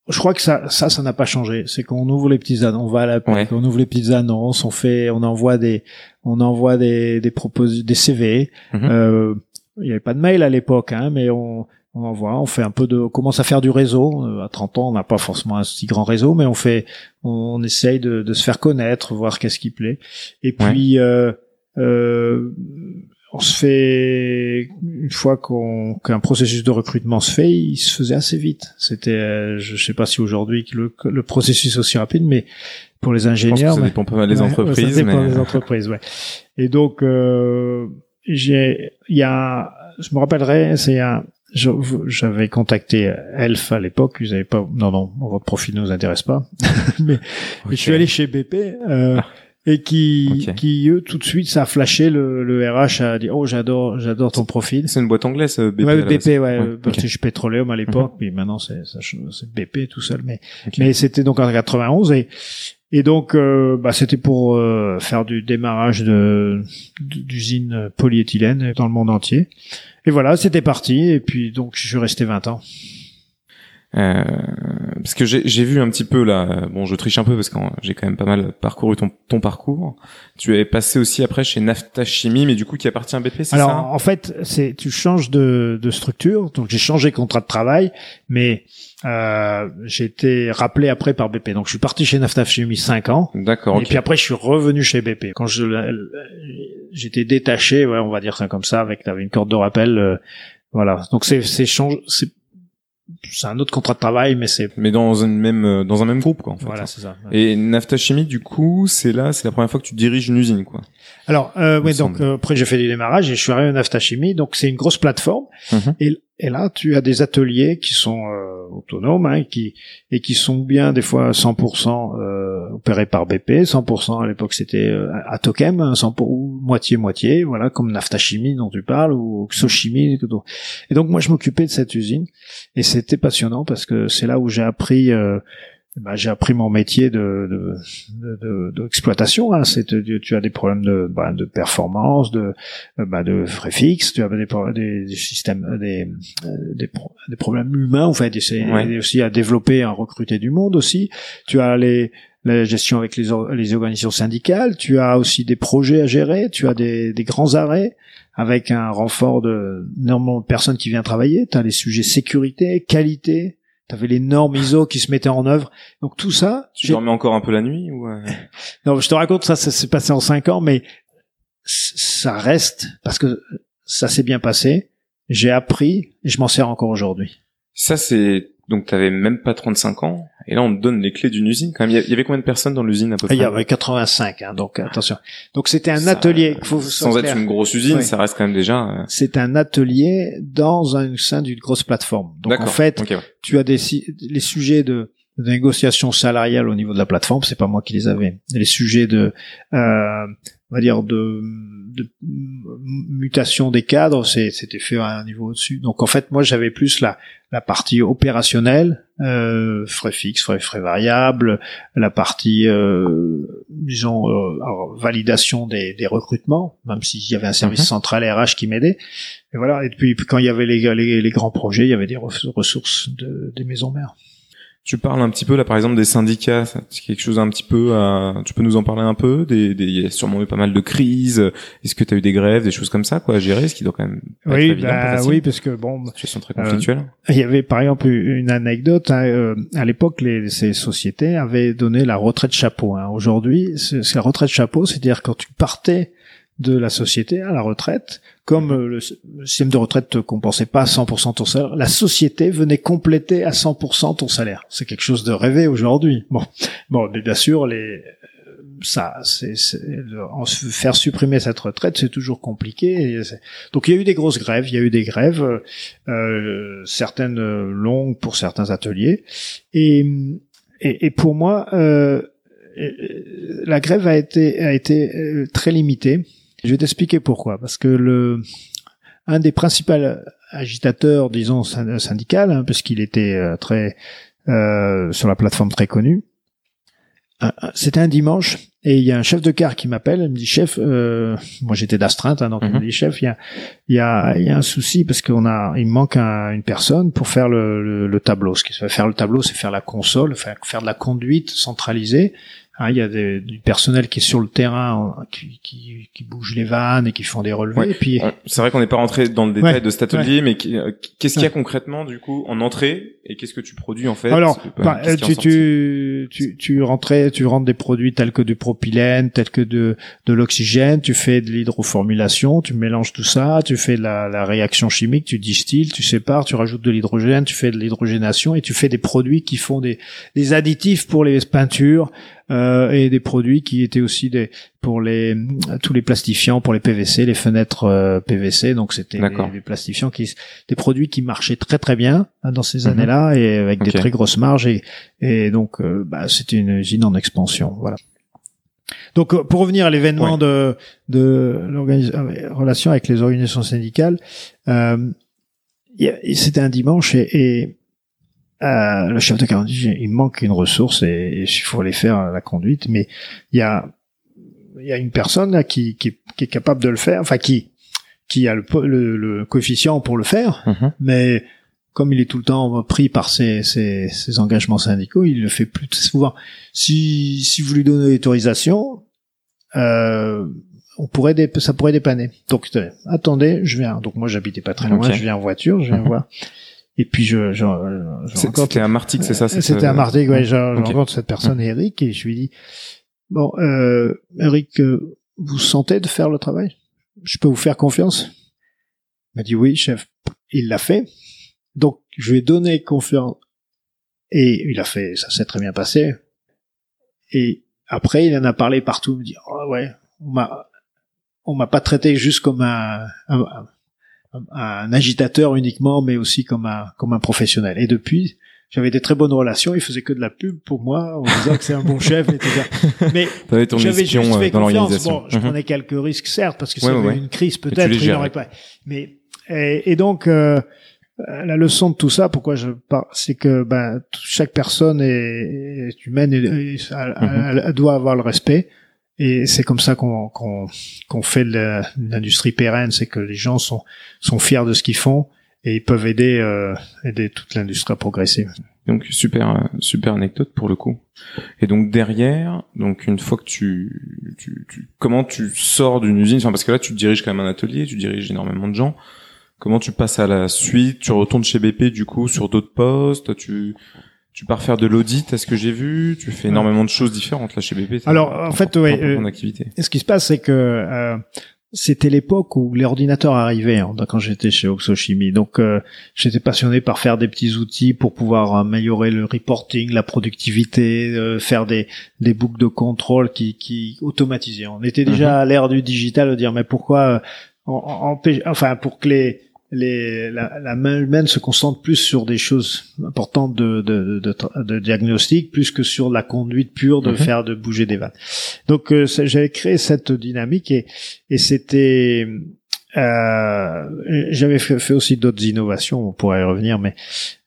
Speaker 1: je crois que ça, ça, ça n'a pas changé. C'est qu'on ouvre les petites annonces, on va à la
Speaker 2: Ouais.
Speaker 1: on ouvre les petites annonces, on fait, on envoie des, on envoie des, des propos, des CV.
Speaker 2: Mhm.
Speaker 1: Euh, il n'y avait pas de mail à l'époque, hein, mais on, on envoie, on fait un peu de, on commence à faire du réseau. Euh, à 30 ans, on n'a pas forcément un si grand réseau, mais on fait, on, on essaye de, de se faire connaître, voir qu'est-ce qui plaît. Et puis, euh, euh, on se fait une fois qu'on qu'un processus de recrutement se fait, il se faisait assez vite. C'était, euh, je sais pas si aujourd'hui le, le processus est aussi rapide, mais pour les
Speaker 2: Je pense que
Speaker 1: ingénieurs,
Speaker 2: ça dépend pas mal des
Speaker 1: ouais,
Speaker 2: entreprises,
Speaker 1: ça dépend
Speaker 2: mais
Speaker 1: des entreprises, ouais. Et donc, euh, j'ai, il y a, je me rappellerai, c'est un, j'avais contacté Elf à l'époque, ils avaient pas, non, non, votre profil ne nous intéresse pas. mais, mais je suis allé chez BP, euh,
Speaker 2: Ah.
Speaker 1: et qui,
Speaker 2: Ok.
Speaker 1: qui, eux, tout de suite, ça a flashé, le, le RH a dit, oh, j'adore, j'adore ton profil.
Speaker 2: c'est une boîte anglaise euh, BP.
Speaker 1: ouais, BP, ouais,
Speaker 2: Ouais,
Speaker 1: euh. British Petroleum à l'époque, puis maintenant c'est c'est BP tout seul, mais
Speaker 2: Ok.
Speaker 1: mais c'était donc en 91 et et donc euh, bah, c'était pour euh, faire du démarrage de d'usines polyéthylène dans le monde entier. Et voilà, c'était parti et puis donc je suis resté 20 ans.
Speaker 2: Euh, parce que j'ai vu un petit peu là. Bon, je triche un peu parce que j'ai quand même pas mal parcouru ton ton parcours. Tu es passé aussi après chez Nafta Chimie, mais du coup qui appartient à BP, c'est ça?
Speaker 1: Alors en fait, c'est tu changes de, de structure. Donc j'ai changé de contrat de travail, mais euh, j'ai été rappelé après par BP. Donc je suis parti chez Nafta Chimie 5 ans.
Speaker 2: D'accord.
Speaker 1: Et puis après, je suis revenu chez BP. Quand je j'étais détaché, ouais, on va dire ça comme ça, avec une corde de rappel. euh, voilà. Donc c'est c'est change, c'est c'est un autre contrat de travail, mais c'est
Speaker 2: Mais dans une même euh, dans un même groupe quoi. En fait.
Speaker 1: voilà, c'est ça.
Speaker 2: Et Nafta Chimie, du coup, c'est là, c'est la première fois que tu diriges une usine, quoi.
Speaker 1: Alors, euh, ouais, donc euh, après j'ai fait du démarrage et je suis arrivé à Nafta Chimie. Donc c'est une grosse plateforme.
Speaker 2: Mhm.
Speaker 1: Et, et là, tu as des ateliers qui sont euh, autonomes, hein, qui et qui sont bien des fois 100% euh, opérés par BP, 100% à l'époque c'était euh, Atokem, hein, 100 pour- ou moitié moitié, voilà, comme Nafta Chimie dont tu parles ou Xochimie. Et donc moi je m'occupais de cette usine et c'était passionnant parce que c'est là où j'ai appris. Euh, bah, j'ai appris mon métier de de- de- de- d'exploitation. hein. C'est tu, tu as des problèmes de bah, de performance, de euh, bah, de frais fixes, tu as des, des, des systèmes, euh, des euh, des, des problèmes humains. En fait,
Speaker 2: Ouais.
Speaker 1: aussi à développer, à recruter du monde aussi. Tu as les la gestion avec les, les organisations syndicales, tu as aussi des projets à gérer, tu as des, des grands arrêts avec un renfort de énormément de personnes qui viennent travailler, tu as les sujets sécurité, qualité, tu avais les normes ISO qui se mettaient en œuvre. Donc tout ça,
Speaker 2: Tu dormais encore un peu la nuit ou euh,
Speaker 1: non, je te raconte ça, ça s'est passé en cinq ans, mais ça reste parce que ça s'est bien passé. J'ai appris et je m'en sers encore aujourd'hui.
Speaker 2: Ça, c'est donc t'avais même pas 35 ans, et là on te donne les clés d'une usine. Quand même, il y avait combien de personnes dans l'usine à peu près
Speaker 1: Il y avait 85, hein, donc attention. Donc c'était un
Speaker 2: Ça-
Speaker 1: atelier. Faut
Speaker 2: Sans être une grosse usine,
Speaker 1: Oui.
Speaker 2: ça reste quand même déjà. euh,
Speaker 1: C'est un atelier dans un sein d'une grosse plateforme. Donc en fait,
Speaker 2: ouais.
Speaker 1: tu as des les sujets de, de négociation salariale au niveau de la plateforme, c'est pas moi qui les avais. Les sujets de, euh, on va dire de, de mutation des cadres, c'est- c'était fait à un niveau au-dessus. Donc en fait, moi j'avais plus la la partie opérationnelle, euh, frais fixes, frais, frais variables, la partie, euh, disons, euh, alors, validation des, des recrutements, même s'il y avait un service
Speaker 2: Mhm.
Speaker 1: central RH qui m'aidait. Et voilà. Et puis quand il y avait les, les, les grands projets, il y avait des re- ressources de, des maisons mères.
Speaker 2: Tu parles un petit peu là, par exemple, des syndicats. C'est quelque chose un petit peu. à- Tu peux nous en parler un peu? Des, des... Il y a sûrement eu pas mal de crises. Est-ce que tu as eu des grèves, des choses comme ça, quoi, à gérer, ce qui doit quand même pas être
Speaker 1: Oui,
Speaker 2: évident, pas
Speaker 1: bah,
Speaker 2: facile.
Speaker 1: oui, parce que bon,
Speaker 2: Situation très
Speaker 1: Euh,
Speaker 2: conflictuelle.
Speaker 1: il y avait par exemple une anecdote. hein, euh, à l'époque, les, ces sociétés avaient donné la retraite chapeau. Hein. Aujourd'hui, c'est c'est la retraite chapeau, c'est-à-dire quand tu partais de la société à la retraite, comme euh, le, système de retraite ne compensait pas à 100% ton salaire, la société venait compléter à 100% ton salaire. C'est quelque chose de rêvé aujourd'hui. Bon, bon, mais bien sûr, les ça, c'est, faire supprimer cette retraite, c'est toujours compliqué. Donc il y a eu des grosses grèves, il y a eu des grèves, euh, euh, certaines euh, longues pour certains ateliers, et et, et pour moi, euh, euh, la grève a été a été euh, très limitée. Je vais t'expliquer pourquoi. Parce que le un des principaux agitateurs, disons syn- syndical, hein, parce qu'il était euh, très euh, sur la plateforme très connue, c'était un dimanche et il y a un chef de car qui m'appelle, il me dit chef, euh, moi j'étais d'astreinte, hein, donc il me
Speaker 2: Mhm.
Speaker 1: dit chef, il y a, il y a, il y a un souci parce qu'on a, il me manque un- une personne pour faire le, le, le tableau. Ce qui se fait faire le tableau, c'est faire la console, faire, faire de la conduite centralisée. Hein, il y a des, du personnel qui est sur le terrain, euh, qui, qui, qui bouge les vannes et qui font des relevés.
Speaker 2: Ouais.
Speaker 1: Et puis,
Speaker 2: On- C'est vrai qu'on n'est pas rentré dans le détail
Speaker 1: Ouais,
Speaker 2: de cet atelier, mais qui- euh, qu'est-ce qu'il y a
Speaker 1: Ouais.
Speaker 2: concrètement du coup en entrée et qu'est-ce que tu produis en fait?
Speaker 1: Alors, bah,
Speaker 2: en
Speaker 1: tu, tu, tu, tu rentrais, tu rentres des produits tels que du propylène, tels que de, de l'oxygène, tu fais de l'hydroformulation, tu mélanges tout ça, tu fais de la, la réaction chimique, tu distilles, tu sépares, tu rajoutes de l'hydrogène, tu fais de l'hydrogénation et tu fais des produits qui font des, des additifs pour les peintures euh, et des produits qui étaient aussi des pour les tous les plastifiants pour les PVC, les fenêtres euh, PVC. Donc c'était des, plastifiants qui des produits qui marchaient très très bien hein, dans ces
Speaker 2: Mhm.
Speaker 1: années-là et avec des très grosses marges et et donc euh, bah, c'était une usine en expansion. Voilà. Donc euh, pour revenir à l'événement
Speaker 2: Ouais.
Speaker 1: de de l'organisation relation avec les organisations syndicales, euh, c'était un dimanche et, et euh, le chef de dit il manque une ressource et, il faut aller faire la conduite, mais il y a il y a une personne là qui, qui, qui est capable de le faire, enfin qui qui a le, le, le coefficient pour le faire,
Speaker 2: Mhm.
Speaker 1: mais comme il est tout le temps pris par ses, ses, ses engagements syndicaux, il le fait plus souvent. Si, si vous lui donnez l'autorisation, euh, on pourrait dé- ça pourrait dépanner. Donc euh, attendez, je viens. Donc moi j'habitais pas très loin, je viens en voiture, je viens
Speaker 2: Mhm.
Speaker 1: voir. Et puis je,
Speaker 2: C'était à Martigues, c'est ça
Speaker 1: C'était à Martigues, ouais. Je, je
Speaker 2: Ok.
Speaker 1: rencontre cette personne, Eric, et je lui dis bon, euh, Eric, euh, vous sentez de faire le travail? Je peux vous faire confiance? Il m'a dit oui, chef. Il l'a fait. Donc je lui ai donné confiance et il a fait. Ça s'est très bien passé. Et après, il en a parlé partout. Il me dit oh, ouais, on m'a on m'a pas traité juste comme un, un, un- agitateur uniquement, mais aussi comme un comme un professionnel. Et depuis, j'avais des très bonnes relations. Il faisait que de la pub pour moi, en disant que c'est un bon chef. etc. Mais j'avais juste
Speaker 2: euh,
Speaker 1: fait confiance. Bon, je
Speaker 2: Mhm.
Speaker 1: prenais quelques risques, certes, parce que
Speaker 2: Ouais, ouais.
Speaker 1: une crise, peut-être, il n'aurait pas. Mais et, et donc euh, euh, la leçon de tout ça, pourquoi je parle, c'est que ben, chaque personne est, est humaine et, et elle,
Speaker 2: Mhm.
Speaker 1: elle- elle doit avoir le respect. Et c'est comme ça qu'on qu'on qu'on fait l'industrie pérenne, c'est que les gens sont sont fiers de ce qu'ils font et ils peuvent aider euh, aider toute l'industrie à progresser.
Speaker 2: Donc super euh, super anecdote pour le coup. Et donc derrière, donc une fois que tu, tu, tu comment tu sors d'une usine, enfin parce que là tu diriges quand même un atelier, tu diriges énormément de gens. Comment tu passes à la suite? Tu retournes chez BP du coup sur d'autres postes? Tu tu pars faire de l'audit, à ce que j'ai vu. Tu fais énormément de choses différentes là chez BP.
Speaker 1: Alors, en fait, ouais, euh, ce qui se passe, c'est que euh, c'était l'époque où les ordinateurs arrivaient hein, quand j'étais chez Oxochimie. Donc, euh, j'étais passionné par faire des petits outils pour pouvoir améliorer le reporting, la productivité, euh, faire des, des boucles de contrôle qui, qui automatisaient. On était déjà
Speaker 2: Mhm.
Speaker 1: à l'ère du digital de dire mais pourquoi euh, en- en- enfin pour que les les, la, la main humaine se concentre plus sur des choses importantes de, de, de, de- diagnostic plus que sur la conduite pure de
Speaker 2: Mhm.
Speaker 1: faire de bouger des vannes. Donc euh, j'avais créé cette dynamique et, et c'était euh, j'avais fait, fait aussi d'autres innovations, on pourrait y revenir, mais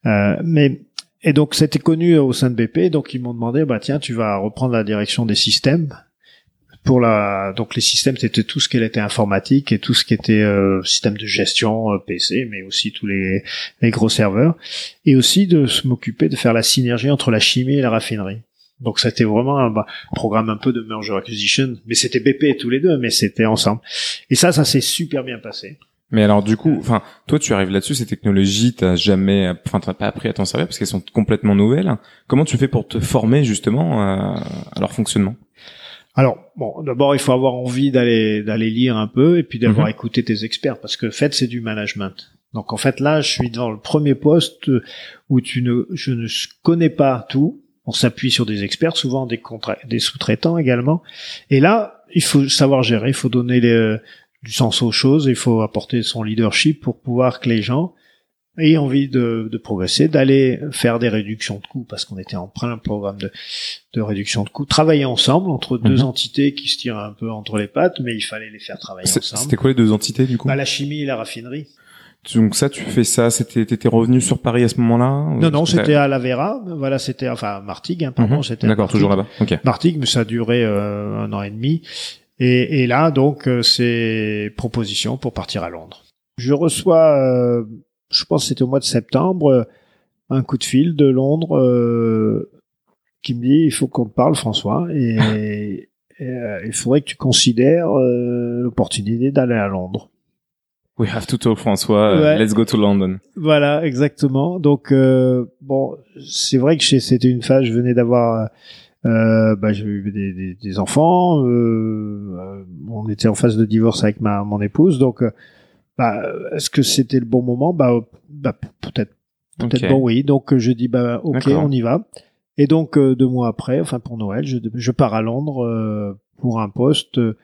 Speaker 1: euh, mais et donc c'était connu au sein de BP, donc ils m'ont demandé bah tiens tu vas reprendre la direction des systèmes pour la donc les systèmes c'était tout ce qui était informatique et tout ce qui était euh, système de gestion euh, PC mais aussi tous les les gros serveurs et aussi de m'occuper de faire la synergie entre la chimie et la raffinerie. Donc c'était vraiment un bah, programme un peu de merger acquisition, mais c'était BP tous les deux, mais c'était ensemble. Et ça, ça s'est super bien passé.
Speaker 2: Mais alors du coup, enfin, toi tu arrives là-dessus, ces technologies, t'as jamais, enfin, t'as pas appris à t'en servir parce qu'elles sont complètement nouvelles. Comment tu fais pour te former justement à, à leur fonctionnement?
Speaker 1: Alors bon, d'abord il faut avoir envie d'aller d'aller lire un peu et puis d'avoir
Speaker 2: Mhm.
Speaker 1: écouté tes experts parce que en fait c'est du management. Donc en fait là, je suis dans le premier poste où tu ne, je ne connais pas tout. On s'appuie sur des experts, souvent des contra- des sous-traitants également. Et là, il faut savoir gérer, il faut donner les- du sens aux choses, il faut apporter son leadership pour pouvoir que les gens aient envie de, de progresser, d'aller faire des réductions de coûts, parce qu'on était en plein programme de, de réduction de coûts, travailler ensemble entre deux
Speaker 2: Mhm.
Speaker 1: entités qui se tirent un peu entre les pattes, mais il fallait les faire travailler ensemble.
Speaker 2: C'était quoi les deux entités du coup?
Speaker 1: Bah, la chimie et la raffinerie.
Speaker 2: Donc ça, tu fais ça, c'était, t'étais revenu sur Paris à ce moment-là?
Speaker 1: Non, non, c'était à la Vera. Voilà, c'était enfin Martigues, hein, pardon,
Speaker 2: Mhm.
Speaker 1: c'était
Speaker 2: D'accord, toujours là-bas. Ok.
Speaker 1: Martigues, mais ça a duré euh, un an et demi. Et, et là, donc, euh, c'est proposition pour partir à Londres. Je reçois, euh, je pense que c'était au mois de septembre, euh, un coup de fil de Londres euh, qui me dit il faut qu'on te parle, François, et, et, euh, il faudrait que tu considères l'opportunité d'aller à Londres.
Speaker 2: We have to talk, François.
Speaker 1: Ouais.
Speaker 2: Let's go to London.
Speaker 1: Voilà, exactement. Donc bon, c'est vrai que c'était une phase. Je venais d'avoir, euh, bah, j'ai eu des, des, des enfants. Euh, on était en phase de divorce avec ma mon épouse. Donc, bah, est-ce que c'était le bon moment? Bah, euh, bah peut-être, peut-être bon, oui. Donc euh, je dis bah ok, on y va. Et donc euh, deux mois après, enfin pour Noël, je, je pars à Londres euh, pour un poste. euh,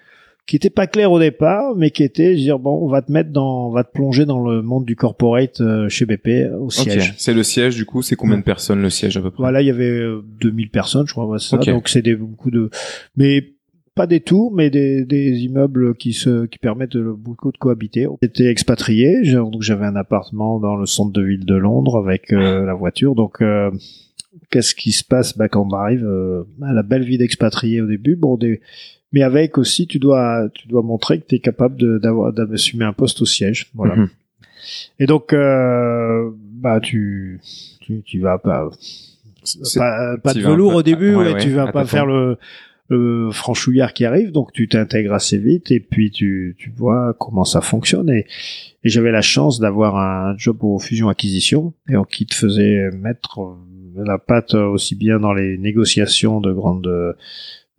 Speaker 1: qui était pas clair au départ, mais qui était dire bon, on va te mettre dans, on va te plonger dans le monde du corporate euh, chez BP au siège.
Speaker 2: C'est le siège du coup. C'est combien de personnes le siège à peu près?
Speaker 1: Voilà, il y avait euh, 2000 personnes, je crois, ouais, ça.
Speaker 2: Ok.
Speaker 1: Donc c'est des beaucoup de, mais pas des tours, mais des, des immeubles qui se, qui permettent de, beaucoup de cohabiter. J'étais expatrié, donc j'avais un appartement dans le centre de ville de Londres avec euh, la voiture. Donc euh, qu'est-ce qui se passe? Bah, quand on arrive euh, à la belle vie d'expatrié au début Bon, des, mais avec aussi, tu dois, tu dois montrer que tu es capable d'avoir, d'assumer un poste au siège. Voilà.
Speaker 2: Mhm.
Speaker 1: Et donc, euh, bah tu tu tu vas pas pas, pas de velours
Speaker 2: peu-
Speaker 1: au début
Speaker 2: ouais,
Speaker 1: tu vas pas faire le, le franchouillard qui arrive donc tu t'intègres assez vite et puis tu tu vois comment ça fonctionne et, et j'avais la chance d'avoir un job au fusion acquisition et donc qui te faisait mettre euh, la patte aussi bien dans les négociations de grandes euh,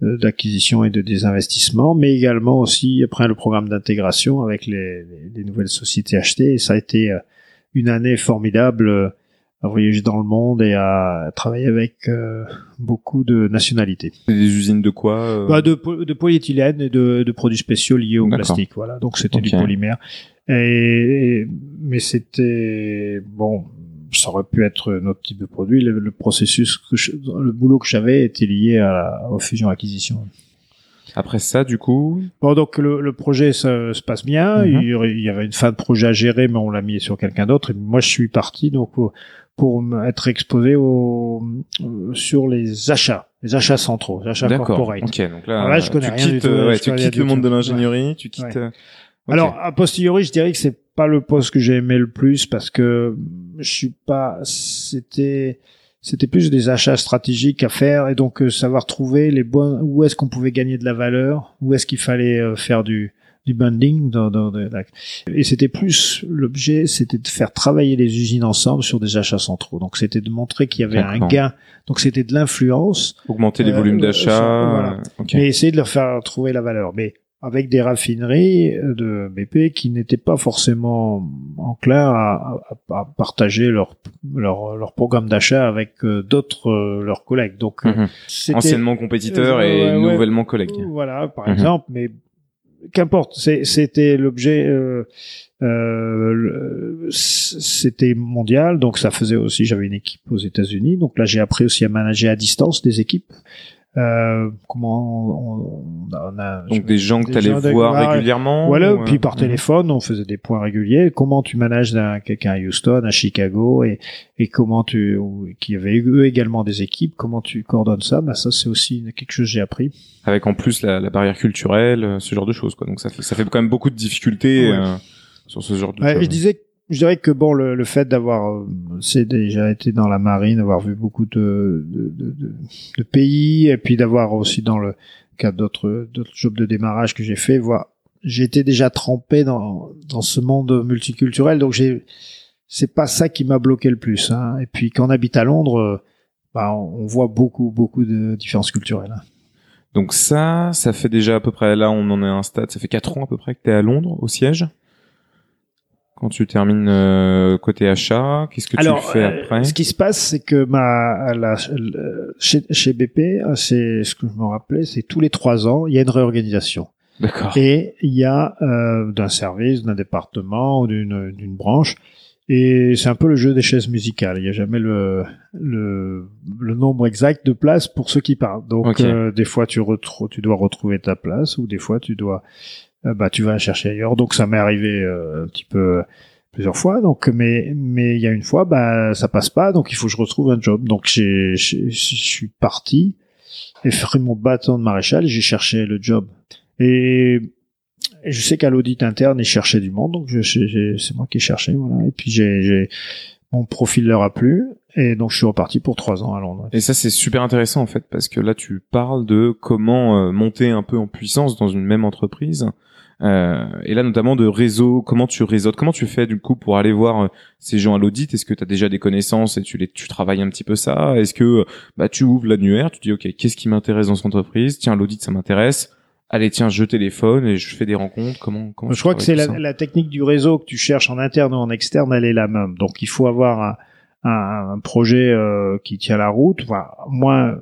Speaker 1: d'acquisition et de désinvestissement, mais également aussi après le programme d'intégration avec les, les- les nouvelles sociétés achetées. Et ça a été euh, une année formidable euh, à voyager dans le monde et à travailler avec euh, beaucoup de nationalités.
Speaker 2: Des usines de quoi euh,
Speaker 1: Bah, de, po- de polyéthylène et de, de produits spéciaux liés au plastique. Voilà, donc c'était du polymère. Et, mais c'était bon, ça aurait pu être un autre type de produit. Le, le processus, que je- le boulot que j'avais était lié à la, aux fusion-acquisition.
Speaker 2: Après ça, du coup,
Speaker 1: Bon, donc le, le projet se, se passe bien.
Speaker 2: Mhm.
Speaker 1: il, y aurait- il y avait une fin de projet à gérer, mais on l'a mis sur quelqu'un d'autre. Et moi, je suis parti donc pour, être exposé au, euh, sur les achats, les achats centraux, les achats
Speaker 2: d'accord.
Speaker 1: corporate.
Speaker 2: Ok, donc là,
Speaker 1: Alors là, je connais
Speaker 2: tu
Speaker 1: rien du
Speaker 2: quittes,
Speaker 1: tout,
Speaker 2: euh, ouais, tu quittes le monde de l'ingénierie, tu quittes.
Speaker 1: Ouais.
Speaker 2: euh.
Speaker 1: Alors, a posteriori, je dirais que c'est pas le poste que j'ai aimé le plus parce que je suis pas, c'était, c'était plus des achats stratégiques à faire et donc savoir trouver les bons, où est-ce qu'on pouvait gagner de la valeur, où est-ce qu'il fallait faire du, du bundling dans, dans, dans et c'était plus l'objet, c'était de faire travailler les usines ensemble sur des achats centraux. Donc c'était de montrer qu'il y avait un gain. Donc c'était de l'influence
Speaker 2: Augmenter les
Speaker 1: Euh,
Speaker 2: volumes
Speaker 1: euh,
Speaker 2: d'achat.
Speaker 1: voilà.
Speaker 2: euh, ok.
Speaker 1: mais essayer de leur faire trouver la valeur. Mais avec des raffineries euh, de BP qui n'étaient pas forcément enclins à, à- à partager leur, leur, leur programme d'achat avec euh, d'autres euh, leurs collègues. Donc, c'était-
Speaker 2: Anciennement compétiteur
Speaker 1: Euh,
Speaker 2: et
Speaker 1: ouais,
Speaker 2: nouvellement collègue.
Speaker 1: Voilà, par
Speaker 2: Mhm.
Speaker 1: exemple, mais qu'importe, c'était l'objet. Euh, euh, c'était mondial, donc ça faisait aussi. J'avais une équipe aux États-Unis, donc là j'ai appris aussi à manager à distance des équipes. Euh, comment on, on a, on a-
Speaker 2: Donc des gens que tu allais voir régulièrement.
Speaker 1: voilà,
Speaker 2: ou, euh,
Speaker 1: puis par
Speaker 2: mhm.
Speaker 1: téléphone, on faisait des points réguliers. Comment tu manages quelqu'un à Houston, à Chicago, et, et comment tu, ou- qui avait eux également des équipes, comment tu coordonnes ça? Bah ça, c'est aussi quelque chose que j'ai appris.
Speaker 2: Avec en plus la, la barrière culturelle, euh, ce genre de choses, quoi. Donc ça fait, ça fait quand même beaucoup de difficultés
Speaker 1: Ouais.
Speaker 2: euh, sur ce genre de
Speaker 1: Ouais, je disais, je dirais que bon, le, le fait d'avoir, euh, c'est déjà été dans la marine, d'avoir vu beaucoup de, de, de, de- pays, et puis d'avoir aussi dans le cas d'autres jobs de démarrage que j'ai fait, voir, été déjà trempé dans dans ce monde multiculturel, donc j'ai, c'est pas ça qui m'a bloqué le plus. Hein. Et puis quand on habite à Londres, euh, bah, on voit beaucoup beaucoup de différences culturelles.
Speaker 2: Donc ça, ça fait déjà à peu près, là on en est à un stade, ça fait quatre ans à peu près que tu es à Londres, au siège? Quand tu termines euh, côté achat, qu'est-ce que
Speaker 1: Alors,
Speaker 2: tu fais
Speaker 1: euh,
Speaker 2: après
Speaker 1: ce qui se passe, c'est que ma, la, le- chez, chez BP, c'est ce que je me rappelais, c'est tous les trois ans, il y a une réorganisation.
Speaker 2: D'accord.
Speaker 1: Et il y a euh, d'un service, d'un département ou d'une d'une branche. Et c'est un peu le jeu des chaises musicales. Il n'y a jamais le, le, le nombre exact de places pour ceux qui partent. Donc,
Speaker 2: Ok.
Speaker 1: euh, des fois, tu, retrou- tu dois retrouver ta place ou des fois, tu dois, bah, tu vas la chercher ailleurs. Donc, ça m'est arrivé euh, un petit peu euh, plusieurs fois. Donc, mais, mais il y a une fois, bah, ça passe pas. Donc, il faut que je retrouve un job. Donc, j'ai, je suis parti et fait mon bâton de maréchal. J'ai cherché le job. Et, je sais qu'à l'audit interne, ils cherchaient du monde, donc c'est moi qui ai cherché, voilà. Et puis j'ai, j'ai- mon profil leur a plu, et donc je suis reparti pour trois ans à Londres.
Speaker 2: Et ça c'est super intéressant en fait parce que là tu parles de comment euh, monter un peu en puissance dans une même entreprise. Euh, et là notamment de réseau, comment tu réseautes, comment tu fais du coup pour aller voir euh, ces gens à l'audit? Est-ce que tu as déjà des connaissances et tu les tu travailles un petit peu ça? Est-ce que euh, bah tu ouvres l'annuaire, tu dis OK, qu'est-ce qui m'intéresse dans cette entreprise? Tiens, l'audit ça m'intéresse. Allez, tiens, je téléphone et je fais des rencontres. Comment comment
Speaker 1: je crois que c'est la, la technique du réseau que tu cherches en interne ou en externe, elle est la même. Donc il faut avoir un, un, projet euh, qui tient la route, enfin, moins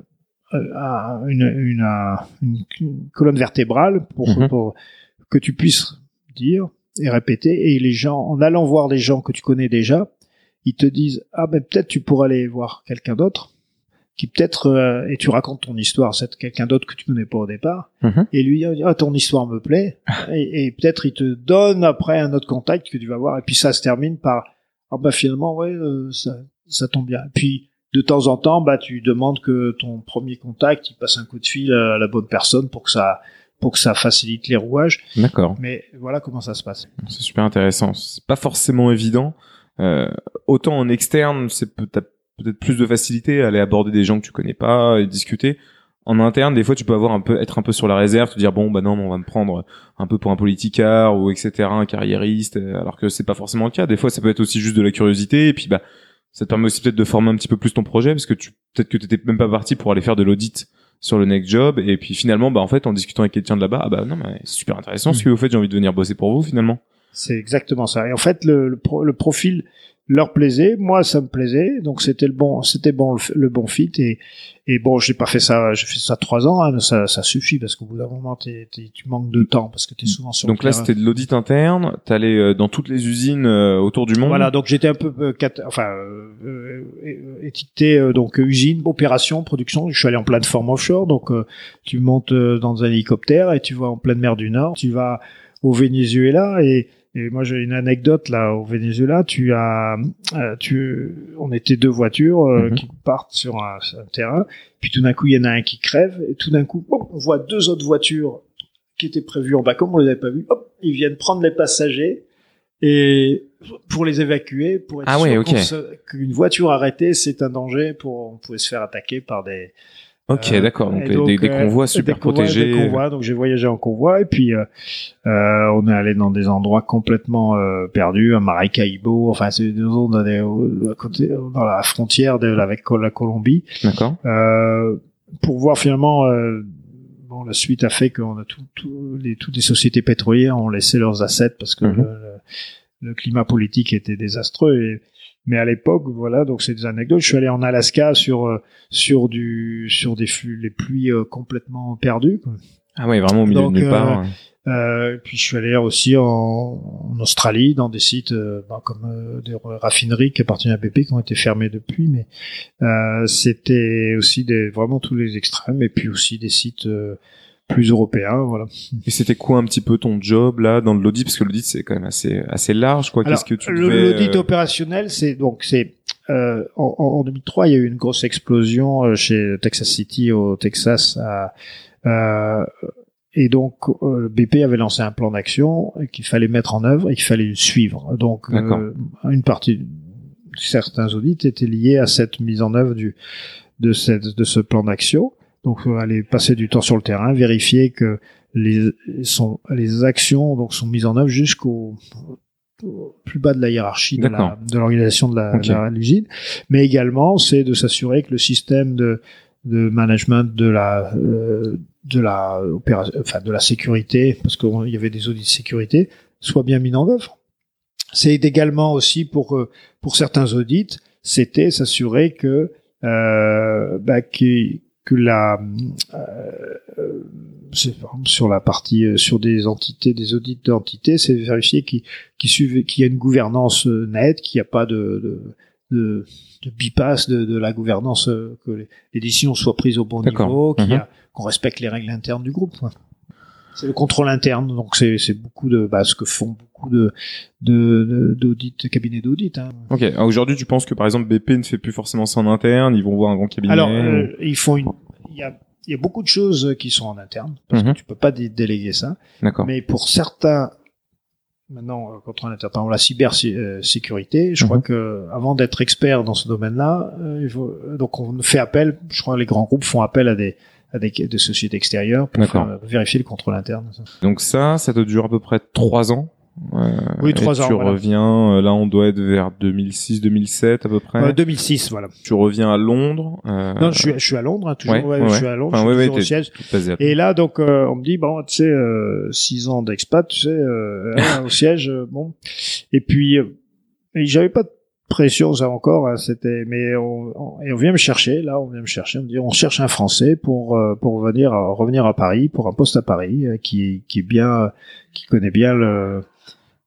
Speaker 1: euh, un- une, une, un- une- une colonne vertébrale pour,
Speaker 2: Mhm.
Speaker 1: pour que tu puisses dire et répéter. Et les gens, en allant voir des gens que tu connais déjà, ils te disent ah ben peut-être tu pourrais aller voir quelqu'un d'autre qui peut-être euh, et tu racontes ton histoire, c'est quelqu'un d'autre que tu connais pas au départ
Speaker 2: Mhm.
Speaker 1: et lui il dit, ah ton histoire me plaît et, et peut-être il te donne après un autre contact que tu vas voir et puis ça se termine par ah bah finalement ouais euh, ça ça tombe bien et puis de temps en temps bah tu demandes que ton premier contact il passe un coup de fil à la bonne personne pour que ça pour que ça facilite les rouages
Speaker 2: D'accord.
Speaker 1: mais voilà comment ça se passe
Speaker 2: C'est super intéressant. C'est pas forcément évident euh, autant en externe, c'est peut- peut-être plus de facilité à aller aborder des gens que tu connais pas et discuter. En interne, des fois, tu peux avoir un peu, être un peu sur la réserve, te dire bon, bah non, on va me prendre un peu pour un politicard ou etc., un carriériste, euh, alors que c'est pas forcément le cas. Des fois, ça peut être aussi juste de la curiosité et puis bah, ça te permet aussi peut-être de former un petit peu plus ton projet parce que tu, peut-être que t'étais même pas parti pour aller faire de l'audit sur le next job et puis finalement, bah en fait, en discutant avec quelqu'un de là-bas, ah bah non, mais c'est super intéressant ce que vous faites, j'ai envie de venir bosser pour vous finalement.
Speaker 1: C'est exactement ça. Et en fait, le, le, pro- le profil leur plaisait, moi ça me plaisait, donc c'était le bon, c'était bon le, bon fit et et bon, j'ai pas fait ça, j'ai fait ça trois ans, hein, mais ça ça suffit parce qu'au bout d'un moment t'es- t'es- tu manques de temps parce que t'es souvent sur
Speaker 2: Donc là, c'était de l'audit interne. T'allais euh, dans toutes les usines euh, autour du monde.
Speaker 1: Voilà, donc j'étais un peu euh, cat- enfin euh, euh, étiqueté euh, donc usine, opération, production. Je suis allé en plateforme offshore, donc euh, tu montes dans un hélicoptère et tu vas en pleine mer du Nord. Tu vas au Venezuela et et moi j'ai une anecdote là au Venezuela. Tu as, euh, tu, on était deux voitures euh,
Speaker 2: Mhm.
Speaker 1: qui partent sur un, sur un terrain, puis tout d'un coup il y en a un qui crève et tout d'un coup on voit deux autres voitures qui étaient prévues en bas comme on les avait pas vues. Hop, ils viennent prendre les passagers et pour les évacuer, pour être
Speaker 2: Ah
Speaker 1: sûr
Speaker 2: ouais,
Speaker 1: qu'on
Speaker 2: ok.
Speaker 1: se- qu'une voiture arrêtée c'est un danger pour on pouvait se faire attaquer par des
Speaker 2: Ok,
Speaker 1: euh,
Speaker 2: d'accord. Donc, des,
Speaker 1: donc,
Speaker 2: des- des
Speaker 1: euh,
Speaker 2: convois
Speaker 1: des
Speaker 2: super
Speaker 1: convois,
Speaker 2: protégés.
Speaker 1: des convois. donc j'ai voyagé en convoi et puis euh, euh, on est allé dans des endroits complètement euh, perdus, à Maracaibo, enfin c'est des zones dans, des- à côté, dans la frontière de, avec la Colombie,
Speaker 2: D'accord.
Speaker 1: euh, pour voir finalement. Euh, Bon, la suite a fait qu'on a tout, tout les, toutes les sociétés pétrolières ont laissé leurs assets parce que
Speaker 2: Mhm.
Speaker 1: le, le- le climat politique était désastreux. Et, mais à l'époque, voilà, donc c'est des anecdotes. Je suis allé en Alaska sur euh, sur du sur des flux, les pluies euh, complètement perdues. quoi.
Speaker 2: Ah ouais, vraiment au milieu
Speaker 1: Donc,
Speaker 2: de nulle
Speaker 1: euh,
Speaker 2: part.
Speaker 1: Euh, puis je suis allé aussi en, en Australie dans des sites euh, ben, comme euh, des raffineries qui appartiennent à BP qui ont été fermées depuis, mais euh, c'était aussi des vraiment tous les extrêmes et puis aussi des sites euh, plus européens, voilà.
Speaker 2: Et c'était quoi un petit peu ton job là dans l'audit? Parce que l'audit c'est quand même assez assez large quoi. Qu'est-ce que tu devais
Speaker 1: L'audit
Speaker 2: euh,
Speaker 1: opérationnel, c'est donc c'est euh, en, en- en 2003, il y a eu une grosse explosion euh, chez Texas City au Texas. À, euh, et donc euh, BP avait lancé un plan d'action qu'il fallait mettre en œuvre et qu'il fallait suivre. Donc euh, une partie, certains audits étaient liés à cette mise en œuvre du de cette de ce plan d'action. Donc aller passer du temps sur le terrain, vérifier que les sont les actions donc sont mises en œuvre jusqu'au au plus bas de la hiérarchie de l'organisation de l'usine, mais également c'est de s'assurer que le système de de management de la euh, de la opération, enfin de la sécurité, parce qu'il y avait des audits de sécurité, soit bien mis en œuvre. C'est également aussi pour euh, pour certains audits, c'était s'assurer que euh, bah, que, que la euh, euh, sur la partie euh, sur des entités, des audits d'entités, c'est vérifier qu'il y a une gouvernance euh, nette, qu'il n'y a pas de, de, de, de bypass de, de la gouvernance, euh, que les, les décisions soient prises au bon niveau, qu'il y
Speaker 2: Mhm.
Speaker 1: a- qu'on respecte les règles internes du groupe. quoi. C'est le contrôle interne, donc c'est beaucoup de bah, ce que font beaucoup de de de- de cabinets d'audit. Hein.
Speaker 2: Ok. Alors, Aujourd'hui, tu penses que par exemple BP ne fait plus forcément ça en interne, ils vont voir un grand cabinet.
Speaker 1: Alors,
Speaker 2: ou-
Speaker 1: euh, ils font une. Il y a, il y a beaucoup de choses qui sont en interne parce
Speaker 2: Mhm.
Speaker 1: que tu peux pas dé- déléguer ça.
Speaker 2: D'accord.
Speaker 1: Mais pour certains, maintenant, euh, quand on est par exemple, la cybersécurité, je
Speaker 2: Mhm.
Speaker 1: crois que avant d'être expert dans ce domaine-là, euh, donc on fait appel. Je crois que les grands groupes font appel à des des, des sociétés extérieures pour faire- vérifier le contrôle interne.
Speaker 2: Donc ça, ça te dure à peu près trois ans. Euh,
Speaker 1: Oui, trois ans,
Speaker 2: Tu
Speaker 1: voilà.
Speaker 2: reviens, euh, là on doit être vers 2006-2007 à peu près.
Speaker 1: Euh, 2006, voilà.
Speaker 2: Tu reviens à Londres. Euh,
Speaker 1: Non, je suis, je suis à Londres, hein, toujours.
Speaker 2: ouais,
Speaker 1: ouais,
Speaker 2: ouais,
Speaker 1: je suis à Londres.
Speaker 2: Enfin,
Speaker 1: je suis toujours au siège.
Speaker 2: tout basé à
Speaker 1: Et là, donc, on me dit, bon, tu sais, six ans d'expat, tu sais, hein, au siège, bon. Et puis, j'avais pas de pression, ça encore, hein, c'était, mais on, on- et on vient me chercher, là, on vient me chercher, on me dit, on cherche un Français pour euh, pour venir euh, revenir à Paris, pour un poste à Paris, euh, qui qui est bien, qui connaît bien le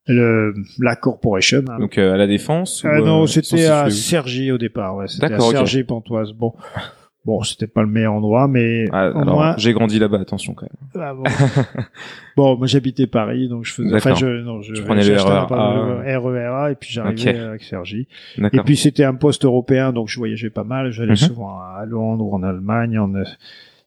Speaker 1: le la corporation. hein.
Speaker 2: Donc euh, à la défense.
Speaker 1: Ah
Speaker 2: ou,
Speaker 1: non,
Speaker 2: euh,
Speaker 1: c'était
Speaker 2: sans
Speaker 1: à Cergy au départ, ouais. C'était à
Speaker 2: D'accord, ok.
Speaker 1: Cergy Pontoise. Bon, bon, c'était pas le meilleur endroit, mais
Speaker 2: Ah,
Speaker 1: au
Speaker 2: alors,
Speaker 1: moins.
Speaker 2: j'ai grandi là-bas, attention quand même.
Speaker 1: Ah, bon. bon, moi j'habitais Paris, donc je faisais. Enfin, je non, je
Speaker 2: Tu prenais le
Speaker 1: j'achetais un
Speaker 2: RER A.
Speaker 1: appart- le RER A, et puis j'arrivais
Speaker 2: Ok.
Speaker 1: avec Cergy. Et puis c'était un poste européen, donc je voyageais pas mal. J'allais
Speaker 2: Mhm.
Speaker 1: souvent à Londres, en Allemagne, en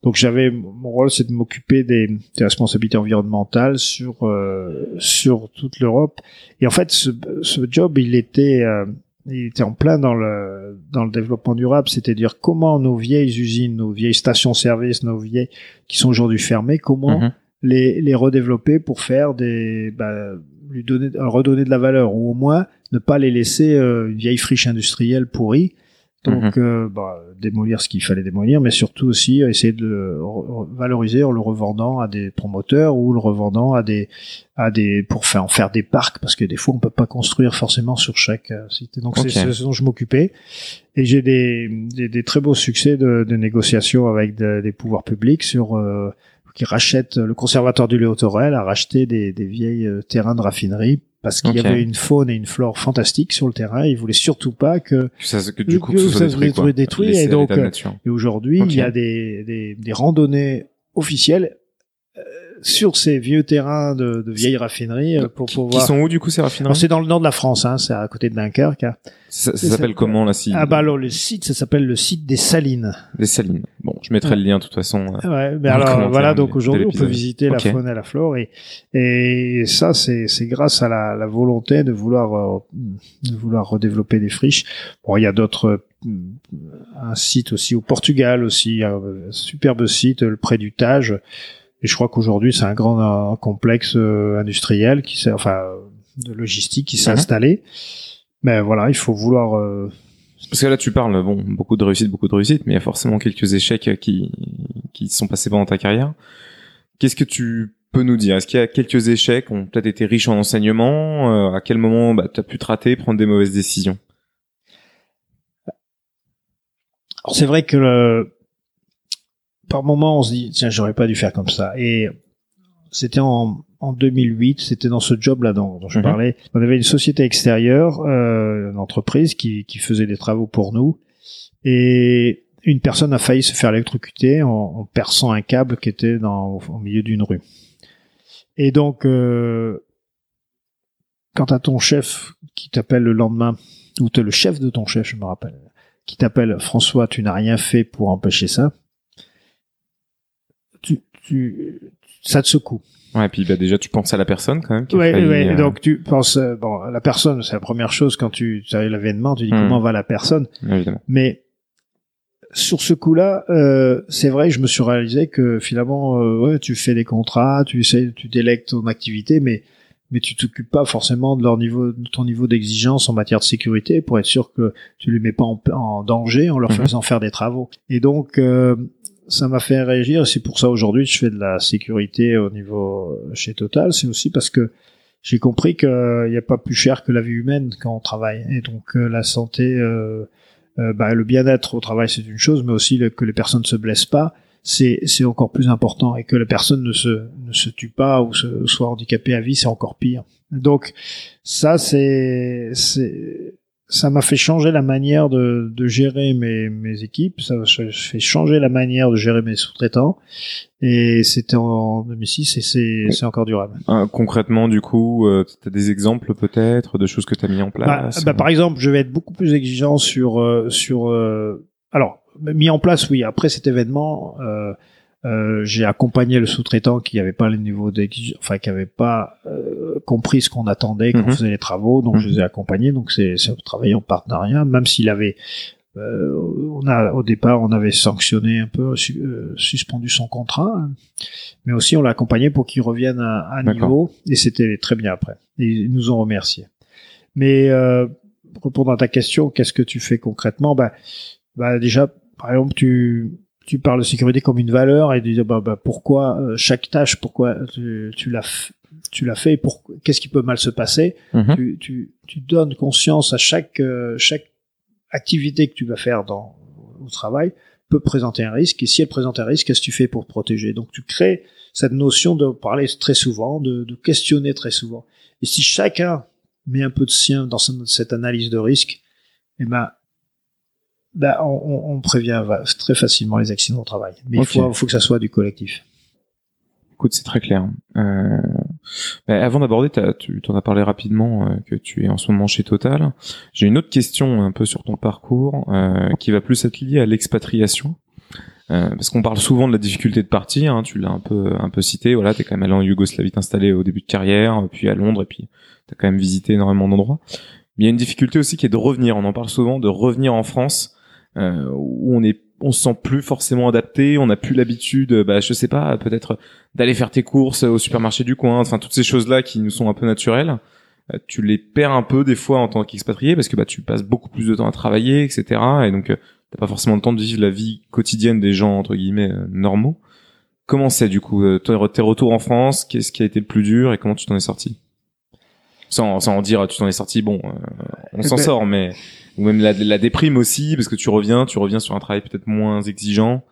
Speaker 1: Donc j'avais mon rôle, c'est de m'occuper des, des, responsabilités environnementales sur euh, sur toute l'Europe. Et en fait, ce, ce job, il était euh, il était en plein dans le dans le développement durable, c'est-à-dire comment nos vieilles usines, nos vieilles stations-service, nos vieilles qui sont aujourd'hui fermées, comment
Speaker 2: Mhm.
Speaker 1: les les redévelopper pour faire des bah, lui donner redonner de la valeur ou au moins ne pas les laisser euh, une vieille friche industrielle pourrie. Donc, euh, bah, démolir ce qu'il fallait démolir, mais surtout aussi euh, essayer de le valoriser en le revendant à des promoteurs ou le revendant à des à des pour faire en faire des parcs parce que des fois on peut pas construire forcément sur chaque euh, site. Donc c'est ce dont je m'occupais et j'ai des, des des très beaux succès de, de négociations avec de- des pouvoirs publics sur euh, qui rachètent le conservatoire du Léotorel a racheté des, des vieilles euh, terrains de raffinerie parce qu'il y avait une faune et une flore fantastiques sur le terrain. Ils voulaient surtout pas que
Speaker 2: Que ça, que du coup,
Speaker 1: que
Speaker 2: que soit
Speaker 1: ça
Speaker 2: détruit,
Speaker 1: soit détruit, et donc, et aujourd'hui, il y a des, des, des randonnées officielles sur ces vieux terrains de, de vieilles raffineries euh, pour
Speaker 2: Qui
Speaker 1: pouvoir.
Speaker 2: sont où, du coup, ces raffineries
Speaker 1: c'est dans le nord de la France, hein, c'est à côté de Dunkerque. hein.
Speaker 2: Ça, s'appelle comment, là, si
Speaker 1: Ah bah alors le site, ça s'appelle le site des Salines.
Speaker 2: Les salines. Bon, je mettrai le lien, de toute façon. euh.
Speaker 1: Ouais, mais
Speaker 2: le
Speaker 1: alors voilà, donc aujourd'hui on peut visiter la faune et la flore et et ça c'est grâce à la, la volonté de vouloir euh, de vouloir redévelopper des friches. Bon, il y a d'autres un site aussi au Portugal aussi, un superbe site euh, près du Tage. Et je crois qu'aujourd'hui c'est un grand euh, complexe euh, industriel qui s'est enfin euh, de logistique qui s'est
Speaker 2: Mhm.
Speaker 1: installé. Mais voilà, il faut vouloir euh,
Speaker 2: Parce que là, tu parles, bon, beaucoup de réussite, beaucoup de réussite, mais il y a forcément quelques échecs qui, qui sont passés pendant ta carrière. Qu'est-ce que tu peux nous dire? Est-ce qu'il y a quelques échecs qui ont peut-être été riches en enseignement euh, À quel moment bah, tu as pu te rater, prendre des mauvaises décisions?
Speaker 1: Alors, c'est vrai que le- par moment on se dit tiens j'aurais pas dû faire comme ça. Et c'était en, en 2008 c'était dans ce job là dont, dont je
Speaker 2: Mhm.
Speaker 1: parlais. On avait une société extérieure euh, une entreprise qui, qui faisait des travaux pour nous. Et une personne a failli se faire électrocuter en, en perçant un câble qui était dans, au milieu d'une rue. Et donc euh, quand à ton chef qui t'appelle le lendemain ou t'es le chef de ton chef je me rappelle qui t'appelle François, tu n'as rien fait pour empêcher ça, tu, ça te secoue.
Speaker 2: Ouais, et puis bah, déjà, tu penses à la personne quand même. Qui a
Speaker 1: Ouais,
Speaker 2: failli,
Speaker 1: ouais,
Speaker 2: euh,
Speaker 1: donc tu penses, euh, bon, la personne, c'est la première chose quand tu, tu as l'avènement, tu dis
Speaker 2: Hmm.
Speaker 1: comment va la personne,
Speaker 2: Évidemment.
Speaker 1: mais sur ce coup-là, euh, c'est vrai, je me suis réalisé que finalement, ouais, tu fais des contrats, tu essaies, tu délègues ton activité, mais mais tu t'occupes pas forcément de leur niveau, de ton niveau d'exigence en matière de sécurité pour être sûr que tu les mets pas en, en danger en leur
Speaker 2: Mhm.
Speaker 1: faisant faire des travaux. Et donc, ça m'a fait réagir. C'est pour ça aujourd'hui je fais de la sécurité au niveau euh, chez Total. C'est aussi parce que j'ai compris qu'il n'y a pas plus cher que la vie humaine quand on travaille. Et donc euh, la santé, euh, euh, bah, le bien-être au travail c'est une chose, mais aussi que les personnes ne se blessent pas, c'est encore plus important. Et que la personne ne se ne se tue pas ou se, soit handicapée à vie, c'est encore pire. Donc ça c'est ça m'a fait changer la manière de, de gérer mes, mes équipes, ça m'a fait changer la manière de gérer mes sous-traitants, et c'était en 2006 et c'est c'est encore durable.
Speaker 2: Euh, concrètement, du coup, euh, tu as des exemples peut-être de choses que tu as mis en
Speaker 1: Bah,
Speaker 2: place
Speaker 1: bah, par exemple, je vais être beaucoup plus exigeant sur euh, sur euh, alors mis en place oui. Après cet événement euh, euh, j'ai accompagné le sous-traitant qui avait pas le niveau d'exigence enfin qui avait pas euh, compris ce qu'on attendait quand
Speaker 2: Mhm.
Speaker 1: on faisait les travaux donc je
Speaker 2: Mhm.
Speaker 1: les ai accompagnés donc c'est c'est travailler en partenariat même s'il avait euh, on a au départ on avait sanctionné un peu su- euh, suspendu son contrat hein. mais aussi on l'a accompagné pour qu'il revienne à,
Speaker 2: D'accord.
Speaker 1: niveau et c'était très bien après et ils nous ont remercié mais euh, répondre à ta question, qu'est-ce que tu fais concrètement? Bah, bah déjà, par exemple, tu tu parles de sécurité comme une valeur et tu dis bah, bah pourquoi euh, chaque tâche, pourquoi tu, tu l'as f- tu l'as fait, pour qu'est-ce qui peut mal se passer?
Speaker 2: Mhm.
Speaker 1: Tu, tu tu donnes conscience à chaque euh, chaque activité que tu vas faire dans au travail peut présenter un risque et si elle présente un risque, qu'est-ce que tu fais pour te protéger? Donc tu crées cette notion de parler très souvent, de, de questionner très souvent. Et si chacun met un peu de sien dans ce- cette analyse de risque, eh ben, ben on, on- prévient très facilement les accidents au travail. Mais
Speaker 2: Ok.
Speaker 1: il faut, faut que ça soit du collectif.
Speaker 2: Écoute, c'est très clair. Euh, avant d'aborder, tu t'en as parlé rapidement euh, que tu es en ce moment chez Total. J'ai une autre question un peu sur ton parcours euh, qui va plus être liée à l'expatriation. Euh, parce qu'on parle souvent de la difficulté de partir. Hein, tu l'as un peu un peu cité. Voilà, t'es quand même allé en Yougoslavie installé au début de carrière, puis à Londres, et puis t'as quand même visité énormément d'endroits. Mais il y a une difficulté aussi qui est de revenir. On en parle souvent de revenir en France, où on est on se sent plus forcément adapté, on n'a plus l'habitude, bah je sais pas, peut-être d'aller faire tes courses au supermarché du coin, enfin toutes ces choses-là qui nous sont un peu naturelles. Euh, tu les perds un peu des fois en tant qu'expatrié parce que bah tu passes beaucoup plus de temps à travailler, etc. Et donc euh, t'as pas forcément le temps de vivre la vie quotidienne des gens entre guillemets euh, normaux. Comment c'est du coup tes retours en France? Qu'est-ce qui a été le plus dur et comment tu t'en es sorti? Sans, sans en dire tu t'en es sorti bon on s'en ben sort mais ou même la, la déprime aussi parce que tu reviens tu reviens sur un travail peut-être moins exigeant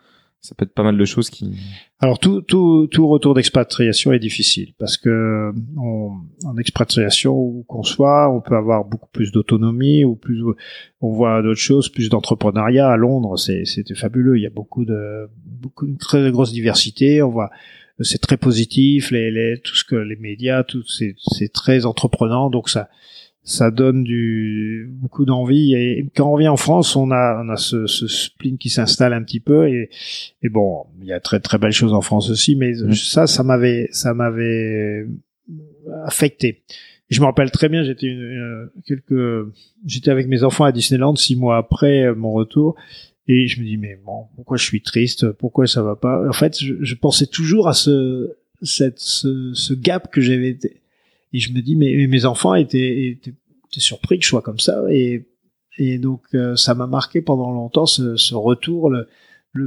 Speaker 2: ça peut être pas mal de choses qui.
Speaker 1: Alors tout tout tout retour d'expatriation est difficile parce que on, en expatriation où qu'on soit, on peut avoir beaucoup plus d'autonomie ou plus on voit d'autres choses, plus d'entrepreneuriat à Londres, c'est c'était fabuleux. Il y a beaucoup de beaucoup de très grosse diversité. On voit c'est très positif, les, les tout ce que les médias, tout c'est c'est très entreprenant, donc ça ça donne du beaucoup d'envie et quand on revient en France on a on a ce, ce spleen qui s'installe un petit peu et, et bon il y a très très belles choses en France aussi mais mmh. ça ça m'avait ça m'avait affecté. Je me rappelle très bien j'étais une, quelques j'étais avec mes enfants à Disneyland six mois après mon retour et je me dis mais bon pourquoi je suis triste? Pourquoi ça va pas? En fait je, je pensais toujours à ce cette ce, ce gap que j'avais et je me dis, mais, mes enfants étaient, étaient, surpris que je sois comme ça. Et, donc, euh, ça m'a marqué pendant longtemps ce, retour, le,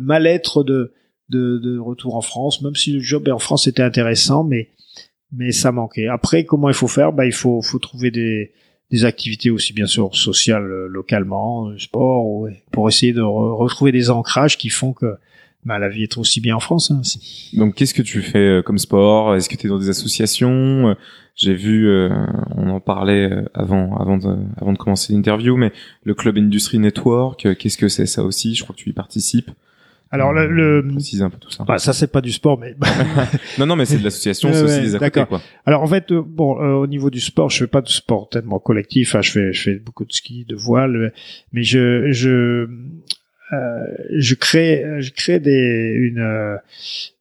Speaker 1: mal-être de, retour en France, même si le job en France était intéressant, mais, ça manquait. Après, comment il faut faire? Bah, Il faut, trouver des, activités aussi bien sûr sociales euh, localement, sport, pour essayer de retrouver des ancrages qui font que bah, la vie est aussi bien en France. Hein,
Speaker 2: Donc qu'est-ce que tu fais euh, comme sport? Est-ce que tu es dans des associations? J'ai vu, euh, on en parlait euh, avant, avant de, avant de commencer l'interview, mais le Club Industry Network, euh, qu'est-ce que c'est ça aussi? Je crois que tu y participes.
Speaker 1: Alors le, le...
Speaker 2: précise un peu tout ça.
Speaker 1: Bah, ça c'est pas du sport, mais
Speaker 2: non non mais c'est de l'association, c'est aussi des à quoi.
Speaker 1: Alors en fait bon au niveau du sport, je fais pas de sport tellement collectif. Hein, je fais je fais beaucoup de ski, de voile, mais je je euh, je crée, je crée des, une, euh,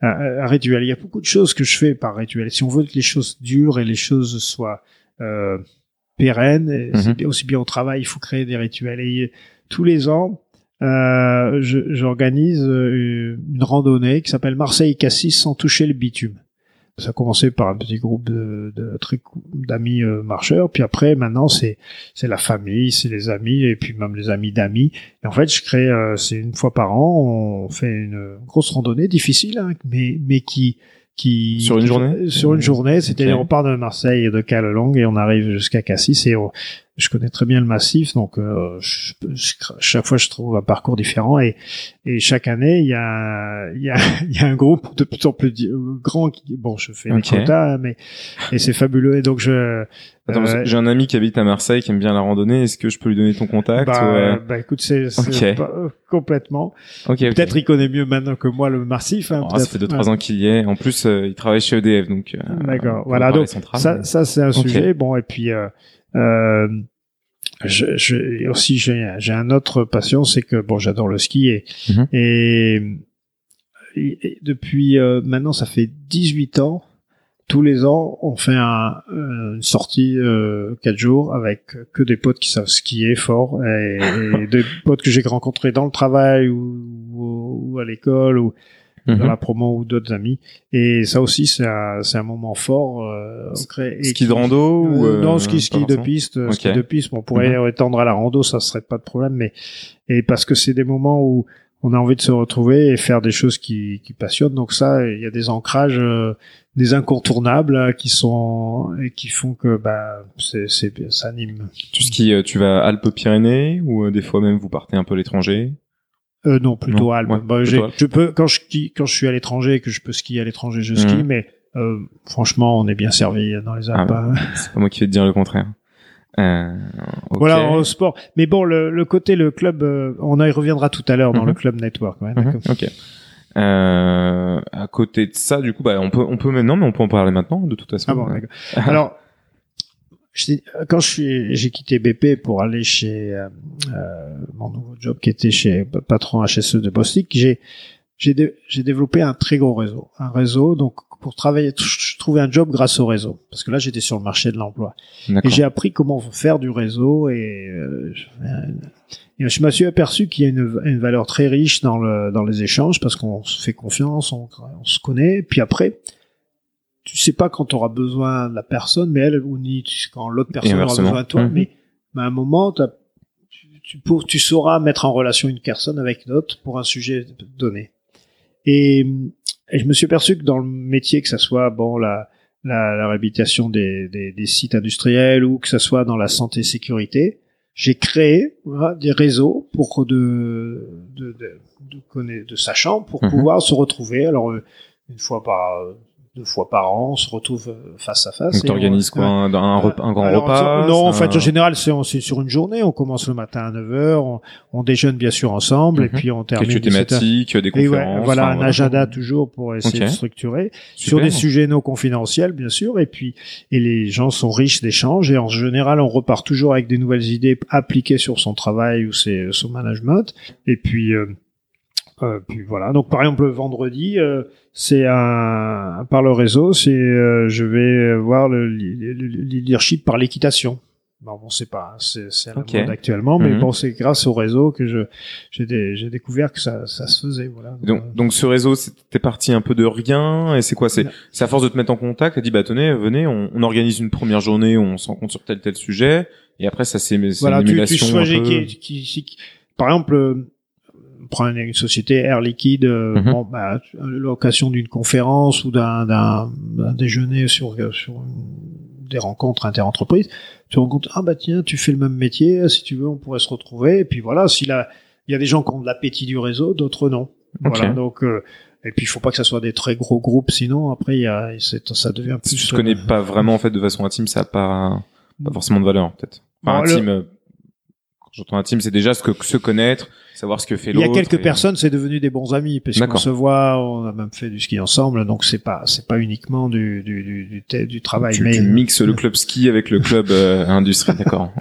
Speaker 1: un, rituel. Il y a beaucoup de choses que je fais par rituel. Si on veut que les choses durent et les choses soient euh, pérennes, mhm. aussi bien au travail, il faut créer des rituels. Et tous les ans, euh, j'organise une randonnée qui s'appelle Marseille-Cassis sans toucher le bitume ça a commencé par un petit groupe de, de d'amis euh, marcheurs, puis après maintenant c'est c'est la famille, c'est les amis et puis même les amis d'amis. Et en fait, je crée euh, c'est une fois par an, on fait une grosse randonnée difficile, hein, mais mais qui qui
Speaker 2: sur une journée
Speaker 1: sur une journée, c'est-à-dire on part de Marseille et de Calelong et on arrive jusqu'à Cassis et on, je connais très bien le massif, donc euh, chaque fois je trouve un parcours différent et, et chaque année il y a y a, y a un groupe de plus en plus grand qui bon je fais okay. quotas mais et c'est fabuleux et donc je
Speaker 2: Attends, euh, j'ai un ami qui habite à Marseille qui aime bien la randonnée. Est-ce que je peux lui donner ton contact
Speaker 1: Bah, euh... bah écoute, c'est okay. Euh, complètement. Okay, Peut-être il connaît mieux maintenant que moi le massif. Hein,
Speaker 2: oh, ça fait deux trois ans qu'il y est. En plus, euh, il travaille chez EDF, donc.
Speaker 1: D'accord. Voilà. Donc ça, ça c'est un sujet. Bon, et puis euh, je, je, aussi j'ai j'ai un autre passion, c'est que bon, j'adore le ski et, mhm. et, et, depuis euh, maintenant ça fait 18 ans, tous les ans on fait un, une sortie euh, 4 jours avec que des potes qui savent skier fort et, et des potes que j'ai rencontrés dans le travail ou, ou, ou à l'école ou dans mhm. la promo ou d'autres amis. Et ça aussi, c'est un, c'est un moment fort. Euh,
Speaker 2: ski de rando ou
Speaker 1: euh, Non, ski, ski de piste. Ski de piste, on pourrait mhm. étendre à la rando, ça serait pas de problème. Mais et parce que c'est des moments où on a envie de se retrouver et faire des choses qui, qui passionnent. Donc ça, il y a des ancrages, euh, des incontournables qui sont et qui font que bah c'est, c'est ça anime.
Speaker 2: Tu skis, euh, tu vas Alpes-Pyrénées ou euh, des fois même vous partez un peu à l'étranger?
Speaker 1: Euh, non, plutôt Alpes. bah, je peux quand je quand je suis à l'étranger et que je peux skier à l'étranger, je skie, mhm. mais euh, franchement, on est bien servi dans les Alpes. Ah,
Speaker 2: hein. c'est pas moi qui vais te dire le contraire.
Speaker 1: Euh, Voilà, au sport. Mais bon, le, le côté le club, on y reviendra tout à l'heure dans le mhm. club network. Ouais,
Speaker 2: mhm, Ok. Euh, à côté de ça, du coup, bah, on peut, on peut maintenant, mais on peut en parler maintenant, de toute façon.
Speaker 1: Ah bon, Alors, quand je suis, j'ai quitté BP pour aller chez euh, euh, mon nouveau job qui était chez patron HSE de Bostik, j'ai j'ai j'ai développé un très gros réseau, un réseau donc pour travailler, je trouvais un job grâce au réseau. Parce que là j'étais sur le marché de l'emploi. Et j'ai appris comment faire du réseau et, euh, et je me suis aperçu qu'il y a une, une, valeur très riche dans le dans les échanges parce qu'on se fait confiance, on, on se connaît, puis après tu sais pas quand tu auras besoin de la personne, mais elle ou ni quand l'autre personne aura besoin de toi, mhm. mais, à un moment tu, tu, pour, tu sauras mettre en relation une personne avec une autre pour un sujet donné. Et, et, je me suis aperçu que dans le métier, que ça soit bon la, la, la réhabilitation des, des, des, sites industriels ou que ça soit dans la santé sécurité, j'ai créé des réseaux pour de de, de, de, de sachants pour mhm. pouvoir se retrouver. Alors euh, une fois par deux fois par an, on se retrouve euh, face à face.
Speaker 2: Donc t'organises quoi un, un, un, grand repas
Speaker 1: Non, en fait, en général, c'est sur une journée. On commence le matin à 9 h on, on déjeune bien sûr ensemble, et mhm. puis on termine.
Speaker 2: Quelques thématiques, des conférences.
Speaker 1: voilà, un agenda toujours pour essayer de structurer sur des sujets non confidentiels, bien sûr. Et puis, et les gens sont riches d'échanges, et en général, on repart toujours avec des nouvelles idées appliquées sur son travail ou ses, son management. Et puis. Euh, euh, puis voilà. Donc par exemple le vendredi, euh, c'est un par le réseau, c'est euh, je vais voir le, leadership par l'équitation. Bon, bon c'est pas c'est c'est mode actuellement, mais mhm. bon c'est grâce au réseau que je j'ai j'ai découvert que ça ça se faisait. Voilà.
Speaker 2: Donc donc ce réseau c'était parti un peu de rien et c'est quoi? C'est c'est à force de te mettre en contact, a dit bah tenez venez on, on organise une première journée, on se rencontre sur tel tel sujet et après ça c'est
Speaker 1: voilà, une. Tu, tu un peu... qui, qui, qui, par exemple prend une société Air Liquide, euh, mhm. bon, bah, l'occasion d'une conférence ou d'un, déjeuner sur, sur des rencontres interentreprises, tu rends compte, ah bah tiens, tu fais le même métier, si tu veux, on pourrait se retrouver. Et puis voilà, s'il il y a des gens qui ont de l'appétit du réseau, d'autres non. Voilà, donc, euh, et puis il faut pas que ça soit des très gros groupes, sinon après y a, ça devient plus.
Speaker 2: Si tu connais pas vraiment en fait de façon intime, ça a pas, pas forcément de valeur peut-être. Enfin, intime. Euh, quand j'entends intime, c'est déjà ce que se connaître, savoir ce que fait l'autre.
Speaker 1: Il y a quelques personnes, c'est devenu des bons amis parce qu'on se voit, on a même fait du ski ensemble, donc c'est pas c'est pas uniquement du du du, du, travail.
Speaker 2: Tu,
Speaker 1: mais
Speaker 2: tu mixes le club ski avec le club euh, industrie, d'accord.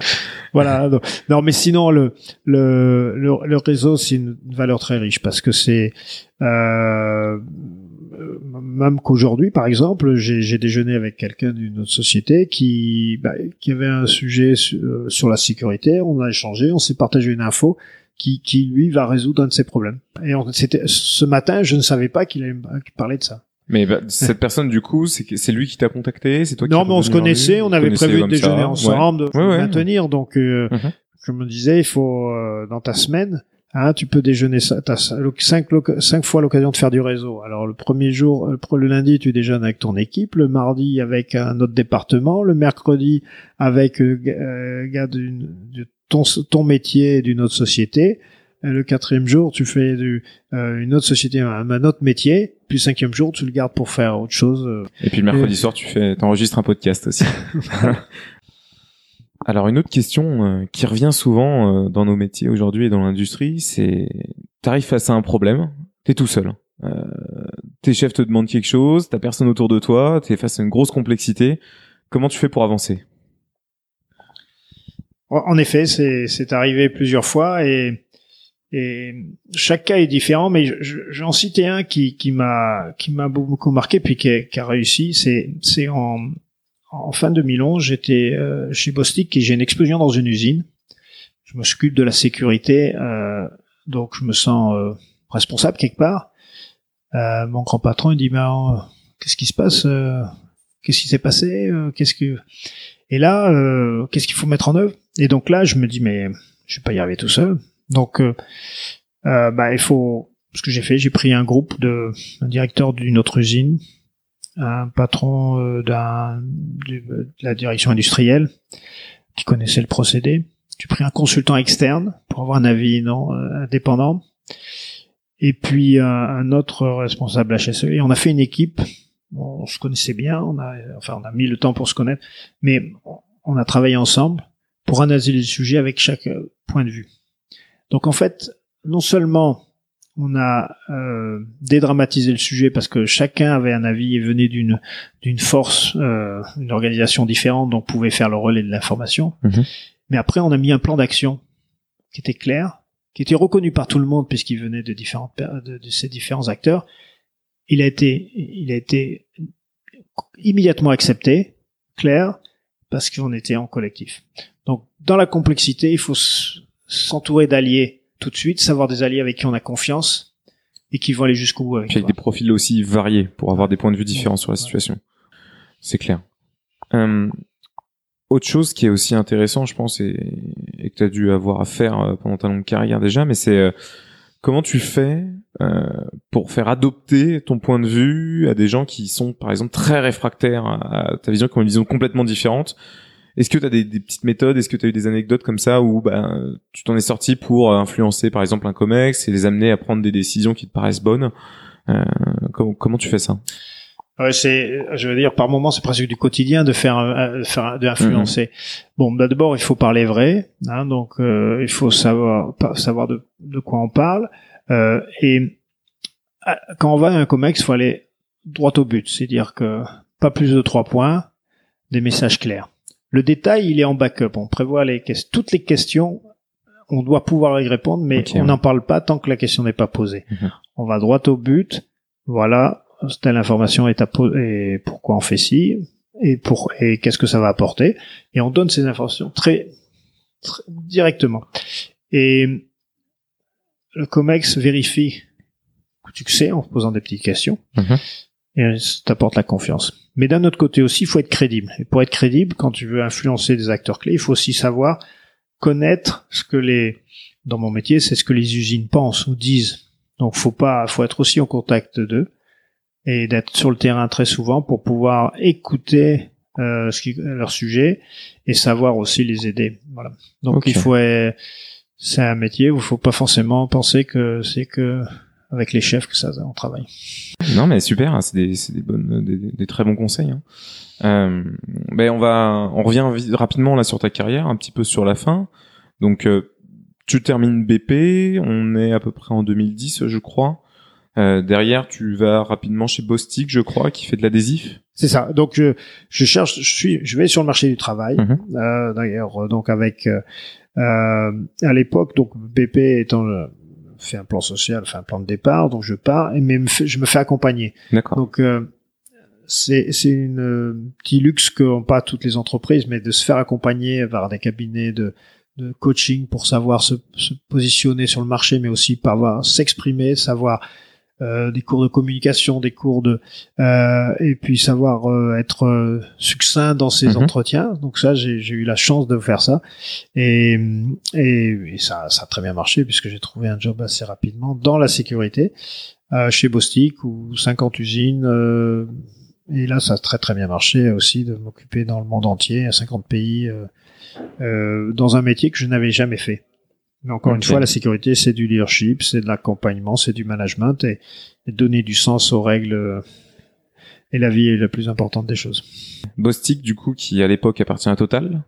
Speaker 1: voilà. Non, mais sinon le le le, réseau c'est une valeur très riche parce que c'est euh, même qu'aujourd'hui, par exemple, j'ai déjeuné avec quelqu'un d'une autre société qui, bah, qui avait un sujet sur, euh, sur, la sécurité. On a échangé, on s'est partagé une info qui, qui lui va résoudre un de ses problèmes. Et c'était ce matin, je ne savais pas qu'il allait parler de ça.
Speaker 2: Mais bah, cette personne, du coup, c'est lui qui t'a contacté, c'est toi qui
Speaker 1: Non, mais on se connaissait, on avait prévu de déjeuner ensemble, de maintenir. Donc, euh, mhm. je me disais, il faut euh, dans ta semaine, hein, tu peux déjeuner t'as cinq, cinq fois l'occasion de faire du réseau. Alors le premier jour, euh, le lundi, tu déjeunes avec ton équipe, le mardi avec un autre département, le mercredi avec euh, gars d'une ton, ton métier d'une autre société. Le quatrième jour, tu fais du, euh, une autre société, un, un, autre métier. Puis le cinquième jour, tu le gardes pour faire autre chose. Euh.
Speaker 2: Et puis le mercredi soir, tu fais, t'enregistres un podcast aussi. Alors une autre question euh, qui revient souvent dans nos métiers aujourd'hui et dans l'industrie, c'est t'arrives face à un problème, t'es tout seul. Euh, tes chefs te demandent quelque chose, t'as personne autour de toi, t'es face à une grosse complexité. Comment tu fais pour avancer?
Speaker 1: En effet, c'est arrivé plusieurs fois et, et chaque cas est différent, mais j'en citais un qui, qui m'a qui m'a beaucoup marqué puis qui a, qui a réussi. C'est c'est en, en fin 2011, j'étais euh, chez Bostik et j'ai une explosion dans une usine. Je m'occupe de la sécurité, euh, donc je me sens euh, responsable quelque part. Euh, mon grand patron il dit bah, qu'est-ce qui se passe Qu'est-ce qui s'est passé Qu'est-ce que et là, euh, qu'est-ce qu'il faut mettre en œuvre? Et donc là, je me dis, mais je vais pas y arriver tout seul. Donc, euh, euh, bah, il faut. Ce que j'ai fait, j'ai pris un groupe de un directeur d'une autre usine, un patron d'un de la direction industrielle qui connaissait le procédé. J'ai pris un consultant externe pour avoir un avis non indépendant, et puis un, autre responsable HSE. Et on a fait une équipe on se connaissait bien, on a, enfin, on a mis le temps pour se connaître, mais on a travaillé ensemble pour analyser les sujets avec chaque euh, point de vue. Donc en fait, non seulement on a euh, dédramatisé le sujet parce que chacun avait un avis et venait d'une d'une force, euh, une organisation différente, donc pouvait faire le relais de l'information. Mhm. Mais après, on a mis un plan d'action qui était clair, qui était reconnu par tout le monde puisqu'il venait de différents de, de, ces différents acteurs, il a été, il a été immédiatement accepté, clair, parce qu'on était en collectif. Donc, dans la complexité, il faut s'entourer d'alliés tout de suite, savoir des alliés avec qui on a confiance et qui vont aller jusqu'au bout avec,
Speaker 2: avec des profils aussi variés pour avoir des points de vue différents sur la situation. C'est clair. Euh, autre chose qui est aussi intéressant, je pense, et, et que tu as dû avoir à faire euh, pendant ta longue carrière déjà, mais c'est euh, comment tu fais euh, pour faire adopter ton point de vue à des gens qui sont, par exemple, très réfractaires à, ta vision, qui ont une vision complètement différente? Est-ce que tu as des, petites méthodes? Est-ce que tu as eu des anecdotes comme ça où bah, tu t'en es sorti pour influencer, par exemple, un comex et les amener à prendre des décisions qui te paraissent bonnes? Euh, comment tu fais ça?
Speaker 1: Ouais, c'est, je veux dire, par moment, c'est presque du quotidien de faire, euh, faire d'influencer. Mhm. Bon, bah, d'abord, il faut parler vrai, hein, donc euh, il faut savoir, savoir de, de quoi on parle. Euh, et quand on va à un comex, il faut aller droit au but, c'est-à-dire que pas plus de trois points, des messages clairs. Le détail, il est en backup. On prévoit les toutes les questions. On doit pouvoir y répondre, mais on n'en parle pas tant que la question n'est pas posée. Mhm. On va droit au but. Voilà, telle information est à et pourquoi on fait ci et pour et qu'est-ce que ça va apporter. Et on donne ces informations très, très directement. Et le Comex vérifie que tu sais en posant des petites questions. Mm-hmm. et ça t'apporte la confiance. Mais d'un autre côté aussi il faut être crédible. Et pour être crédible quand tu veux influencer des acteurs clés il faut aussi savoir connaître ce que les dans mon métier c'est ce que les usines pensent ou disent. Donc faut pas faut être aussi en contact d'eux et d'être sur le terrain très souvent pour pouvoir écouter euh, ce qui, leur sujet et savoir aussi les aider. Voilà. Donc il faut, c'est un métier où il faut pas forcément penser que c'est que avec les chefs que ça on travaille.
Speaker 2: Non mais super, hein, c'est des, des, bonnes, des, des, très bons conseils. Hein. Euh, ben on va, on revient rapidement là sur ta carrière, un petit peu sur la fin. Donc euh, tu termines BP, on est à peu près en 2010 je crois. Euh, derrière, tu vas rapidement chez Bostik, je crois, qui fait de l'adhésif.
Speaker 1: C'est ça. Donc je, je cherche, je suis, je vais sur le marché du travail. Mhm. euh, D'ailleurs, euh, donc avec euh, euh, à l'époque, donc BP étant fait un plan social, fait un plan de départ, donc je pars et mais je me fais accompagner.
Speaker 2: D'accord.
Speaker 1: Donc c'est c'est une petit luxe qu'ont pas toutes les entreprises, mais de se faire accompagner par des cabinets de de coaching pour savoir se, se positionner sur le marché, mais aussi par s'exprimer, savoir euh, des cours de communication, des cours de euh, et puis savoir euh, être succinct dans ses mhm. entretiens. Donc ça, j'ai eu la chance de faire ça et, et, ça, ça a très bien marché puisque j'ai trouvé un job assez rapidement dans la sécurité chez Bostik ou 50 usines. et là, ça a très très bien marché aussi de m'occuper dans le monde entier, à 50 pays, dans un métier que je n'avais jamais fait. Mais encore une fois, la sécurité, c'est du leadership, c'est de l'accompagnement, c'est du management et, donner du sens aux règles et la vie est la plus importante des choses.
Speaker 2: Bostik, du coup, qui à l'époque appartient à Total.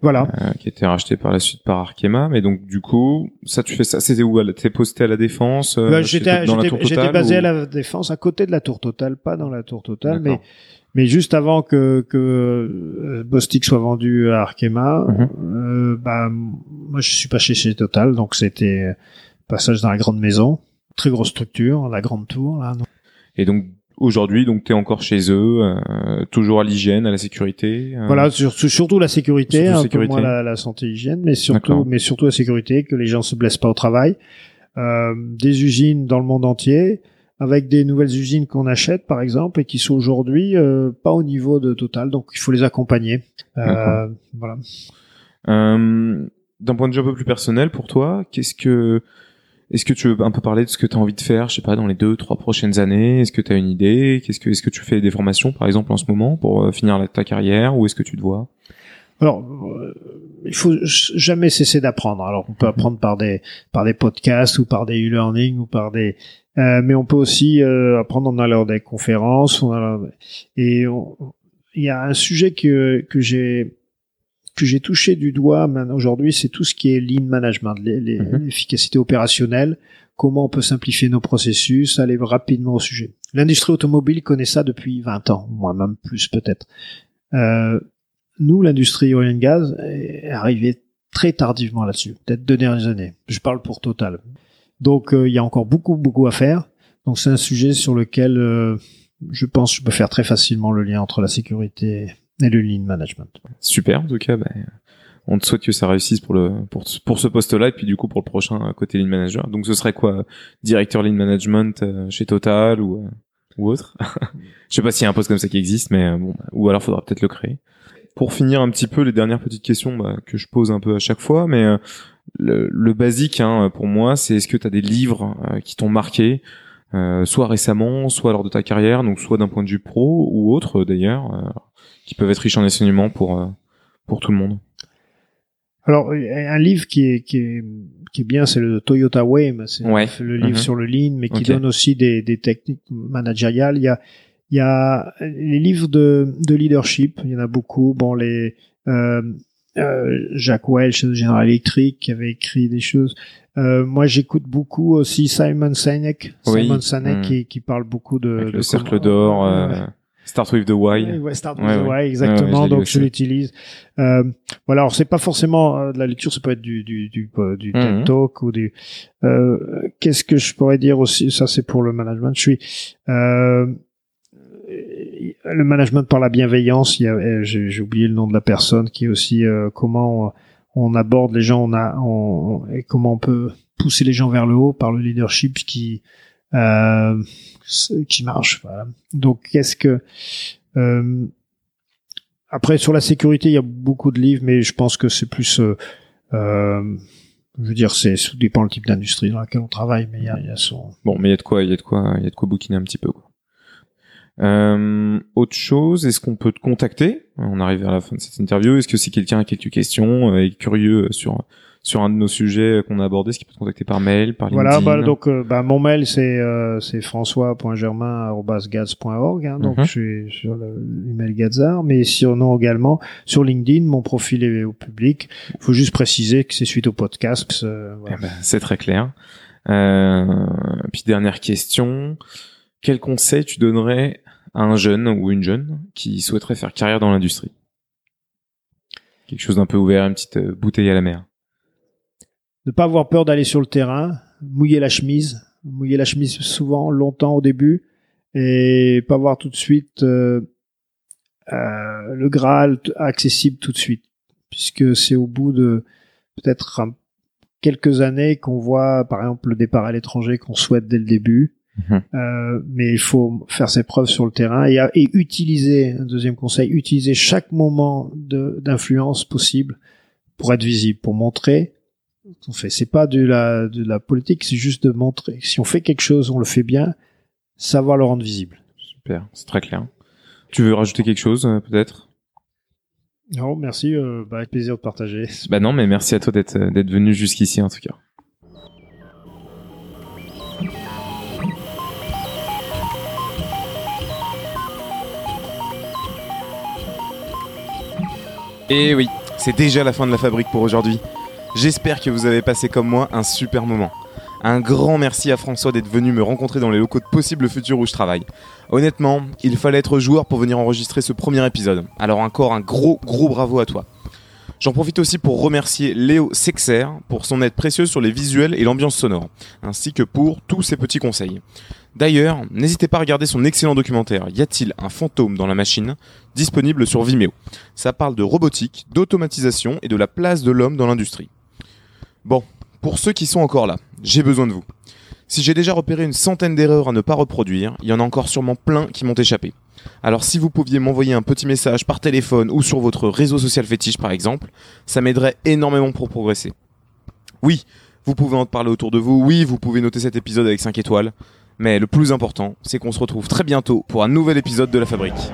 Speaker 1: Voilà.
Speaker 2: Euh, qui a été racheté par la suite par Arkema. Mais donc, du coup, ça, tu fais ça, c'était où? T'es posté à la Défense?
Speaker 1: Euh, bah, j'étais, j'étais basé à la Défense, à côté de la Tour Total, pas dans la Tour Total, mais mais juste avant que, que euh, Bostik soit vendu à Arkema, mhm. euh, bah, moi je suis pas chez chez Total, donc c'était passage dans la grande maison, très grosse structure, la grande tour. Là,
Speaker 2: Et donc aujourd'hui, donc tu es encore chez eux, euh, toujours à l'hygiène, à la sécurité.
Speaker 1: Voilà, surtout, surtout la sécurité, un peu moins la, la santé hygiène, mais surtout, mais surtout la sécurité, que les gens se blessent pas au travail. des usines dans le monde entier avec des nouvelles usines qu'on achète par exemple et qui sont aujourd'hui euh, pas au niveau de Total. Donc il faut les accompagner. Euh, voilà.
Speaker 2: Euh, d'un point de vue un peu plus personnel pour toi qu'est-ce que est-ce que tu veux un peu parler de ce que tu as envie de faire je sais pas dans les deux trois prochaines années? Est-ce que tu as une idée? Qu'est-ce que est-ce que tu fais des formations par exemple en ce moment pour euh, finir ta carrière ou est-ce que tu te vois?
Speaker 1: Alors, euh, il faut jamais cesser d'apprendre. Alors, on peut apprendre par des par des podcasts ou par des e-learning ou par des mais on peut aussi euh, apprendre en allant des conférences. et il y a un sujet que que j'ai que j'ai touché du doigt aujourd'hui, c'est tout ce qui est lean management, mhm. l'efficacité opérationnelle, comment on peut simplifier nos processus, aller rapidement au sujet. L'industrie automobile connaît ça depuis 20 ans, moi même plus peut-être. Euh, nous, l'industrie oil and gas est arrivée très tardivement là-dessus, peut-être deux dernières années. Je parle pour Total. Donc euh, il y a encore beaucoup beaucoup à faire. Donc c'est un sujet sur lequel euh, je pense que je peux faire très facilement le lien entre la sécurité et le lean management.
Speaker 2: Super, en tout cas, bah, on te souhaite que ça réussisse pour le pour, pour ce poste-là et puis du coup pour le prochain côté lean manager. Donc ce serait quoi, directeur lean management euh, chez Total ou ou autre? Je sais pas s'il y a un poste comme ça qui existe, mais bon, bah, ou alors faudra peut-être le créer. Pour finir un petit peu les dernières petites questions bah, que je pose un peu à chaque fois, mais le, le, basique hein, pour moi, c'est est-ce que tu as des livres qui t'ont marqué euh, soit récemment, soit lors de ta carrière, donc soit d'un point de vue pro ou autre d'ailleurs, euh, qui peuvent être riches en enseignements pour euh, pour tout le monde?
Speaker 1: Alors un livre qui est qui est, qui est bien, c'est le Toyota Way, c'est le livre mm-hmm. sur le lean, mais qui donne aussi des, des techniques managériales. Il y a il y a les livres de, de leadership, il y en a beaucoup. Bon les euh, euh, Jacques Welch de General Electric qui avait écrit des choses. Euh, moi, j'écoute beaucoup aussi Simon Sinek, Simon Sinek hmm. qui, qui, parle beaucoup de,
Speaker 2: le cercle d'or. Euh, Start with the why.
Speaker 1: Ouais, start with the why, exactement. donc je l'utilise. Euh, voilà, alors c'est pas forcément euh, de la lecture, ça peut être du du du, du TED hmm. Talk ou du. Qu'est-ce que je pourrais dire aussi? Ça, c'est pour le management. Je suis le management par la bienveillance. A, j'ai, oublié le nom de la personne qui est aussi comment on aborde les gens, on a, et comment on peut pousser les gens vers le haut par le leadership qui euh, qui marche. Donc, qu'est-ce que euh, après sur la sécurité, il y a beaucoup de livres, mais je pense que c'est plus, euh, euh je veux dire, c'est ça dépend le type d'industrie dans laquelle on travaille, mais il y a.
Speaker 2: Bon, mais il y a de quoi, il y a de quoi, il y a de quoi bouquiner un petit peu. Quoi. Euh, autre chose, est-ce qu'on peut te contacter? On arrive à la fin de cette interview. Est-ce que si quelqu'un a quelques questions euh, est curieux sur sur un de nos sujets qu'on a abordé, est-ce qu'il peut te contacter par mail, par
Speaker 1: LinkedIn Voilà, bah, donc euh, bah, mon mail c'est euh, c'est françois.germain@gaz.org hein, donc mhm. je suis sur l'email Gazar, mais sinon également sur LinkedIn, mon profil est au public. Il faut juste préciser que c'est suite au podcast.
Speaker 2: Euh, voilà. eh ben, c'est très clair. puis dernière question, quel conseil tu donnerais un jeune ou une jeune qui souhaiterait faire carrière dans l'industrie. Quelque chose d'un peu ouvert, une petite euh, bouteille à la mer.
Speaker 1: Ne pas avoir peur d'aller sur le terrain, mouiller la chemise, mouiller la chemise souvent, longtemps au début, et pas voir tout de suite euh, euh, le Graal accessible tout de suite, puisque c'est au bout de peut-être quelques années qu'on voit, par exemple, le départ à l'étranger qu'on souhaite dès le début, Mhm. Euh, mais il faut faire ses preuves sur le terrain et, et utiliser, un deuxième conseil, utiliser chaque moment d'influence possible pour être visible, pour montrer qu'on fait. C'est pas de la, de la politique, c'est juste de montrer. Si on fait quelque chose, on le fait bien, savoir le rendre visible.
Speaker 2: Super, c'est très clair. Tu veux rajouter quelque chose, euh, peut-être?
Speaker 1: Non, merci, euh, bah, avec plaisir de partager.
Speaker 2: Bah non, mais merci à toi d'être d'être venu jusqu'ici en tout cas. Et oui, c'est déjà la fin de la fabrique pour aujourd'hui. J'espère que vous avez passé comme moi un super moment. Un grand merci à François d'être venu me rencontrer dans les locaux de Possible Futur où je travaille. Honnêtement, il fallait être joueur pour venir enregistrer ce premier épisode. Alors encore un gros gros bravo à toi. J'en profite aussi pour remercier Léo Sexer pour son aide précieuse sur les visuels et l'ambiance sonore, ainsi que pour tous ses petits conseils. D'ailleurs, n'hésitez pas à regarder son excellent documentaire Y a-t-il un fantôme dans la machine disponible sur Vimeo. Ça parle de robotique, d'automatisation et de la place de l'homme dans l'industrie. Bon, pour ceux qui sont encore là, j'ai besoin de vous. Si j'ai déjà repéré une centaine d'erreurs à ne pas reproduire, il y en a encore sûrement plein qui m'ont échappé. Alors si vous pouviez m'envoyer un petit message par téléphone ou sur votre réseau social fétiche par exemple, ça m'aiderait énormément pour progresser. Oui, vous pouvez en parler autour de vous, oui, vous pouvez noter cet épisode avec 5 étoiles, mais le plus important, c'est qu'on se retrouve très bientôt pour un nouvel épisode de La Fabrique.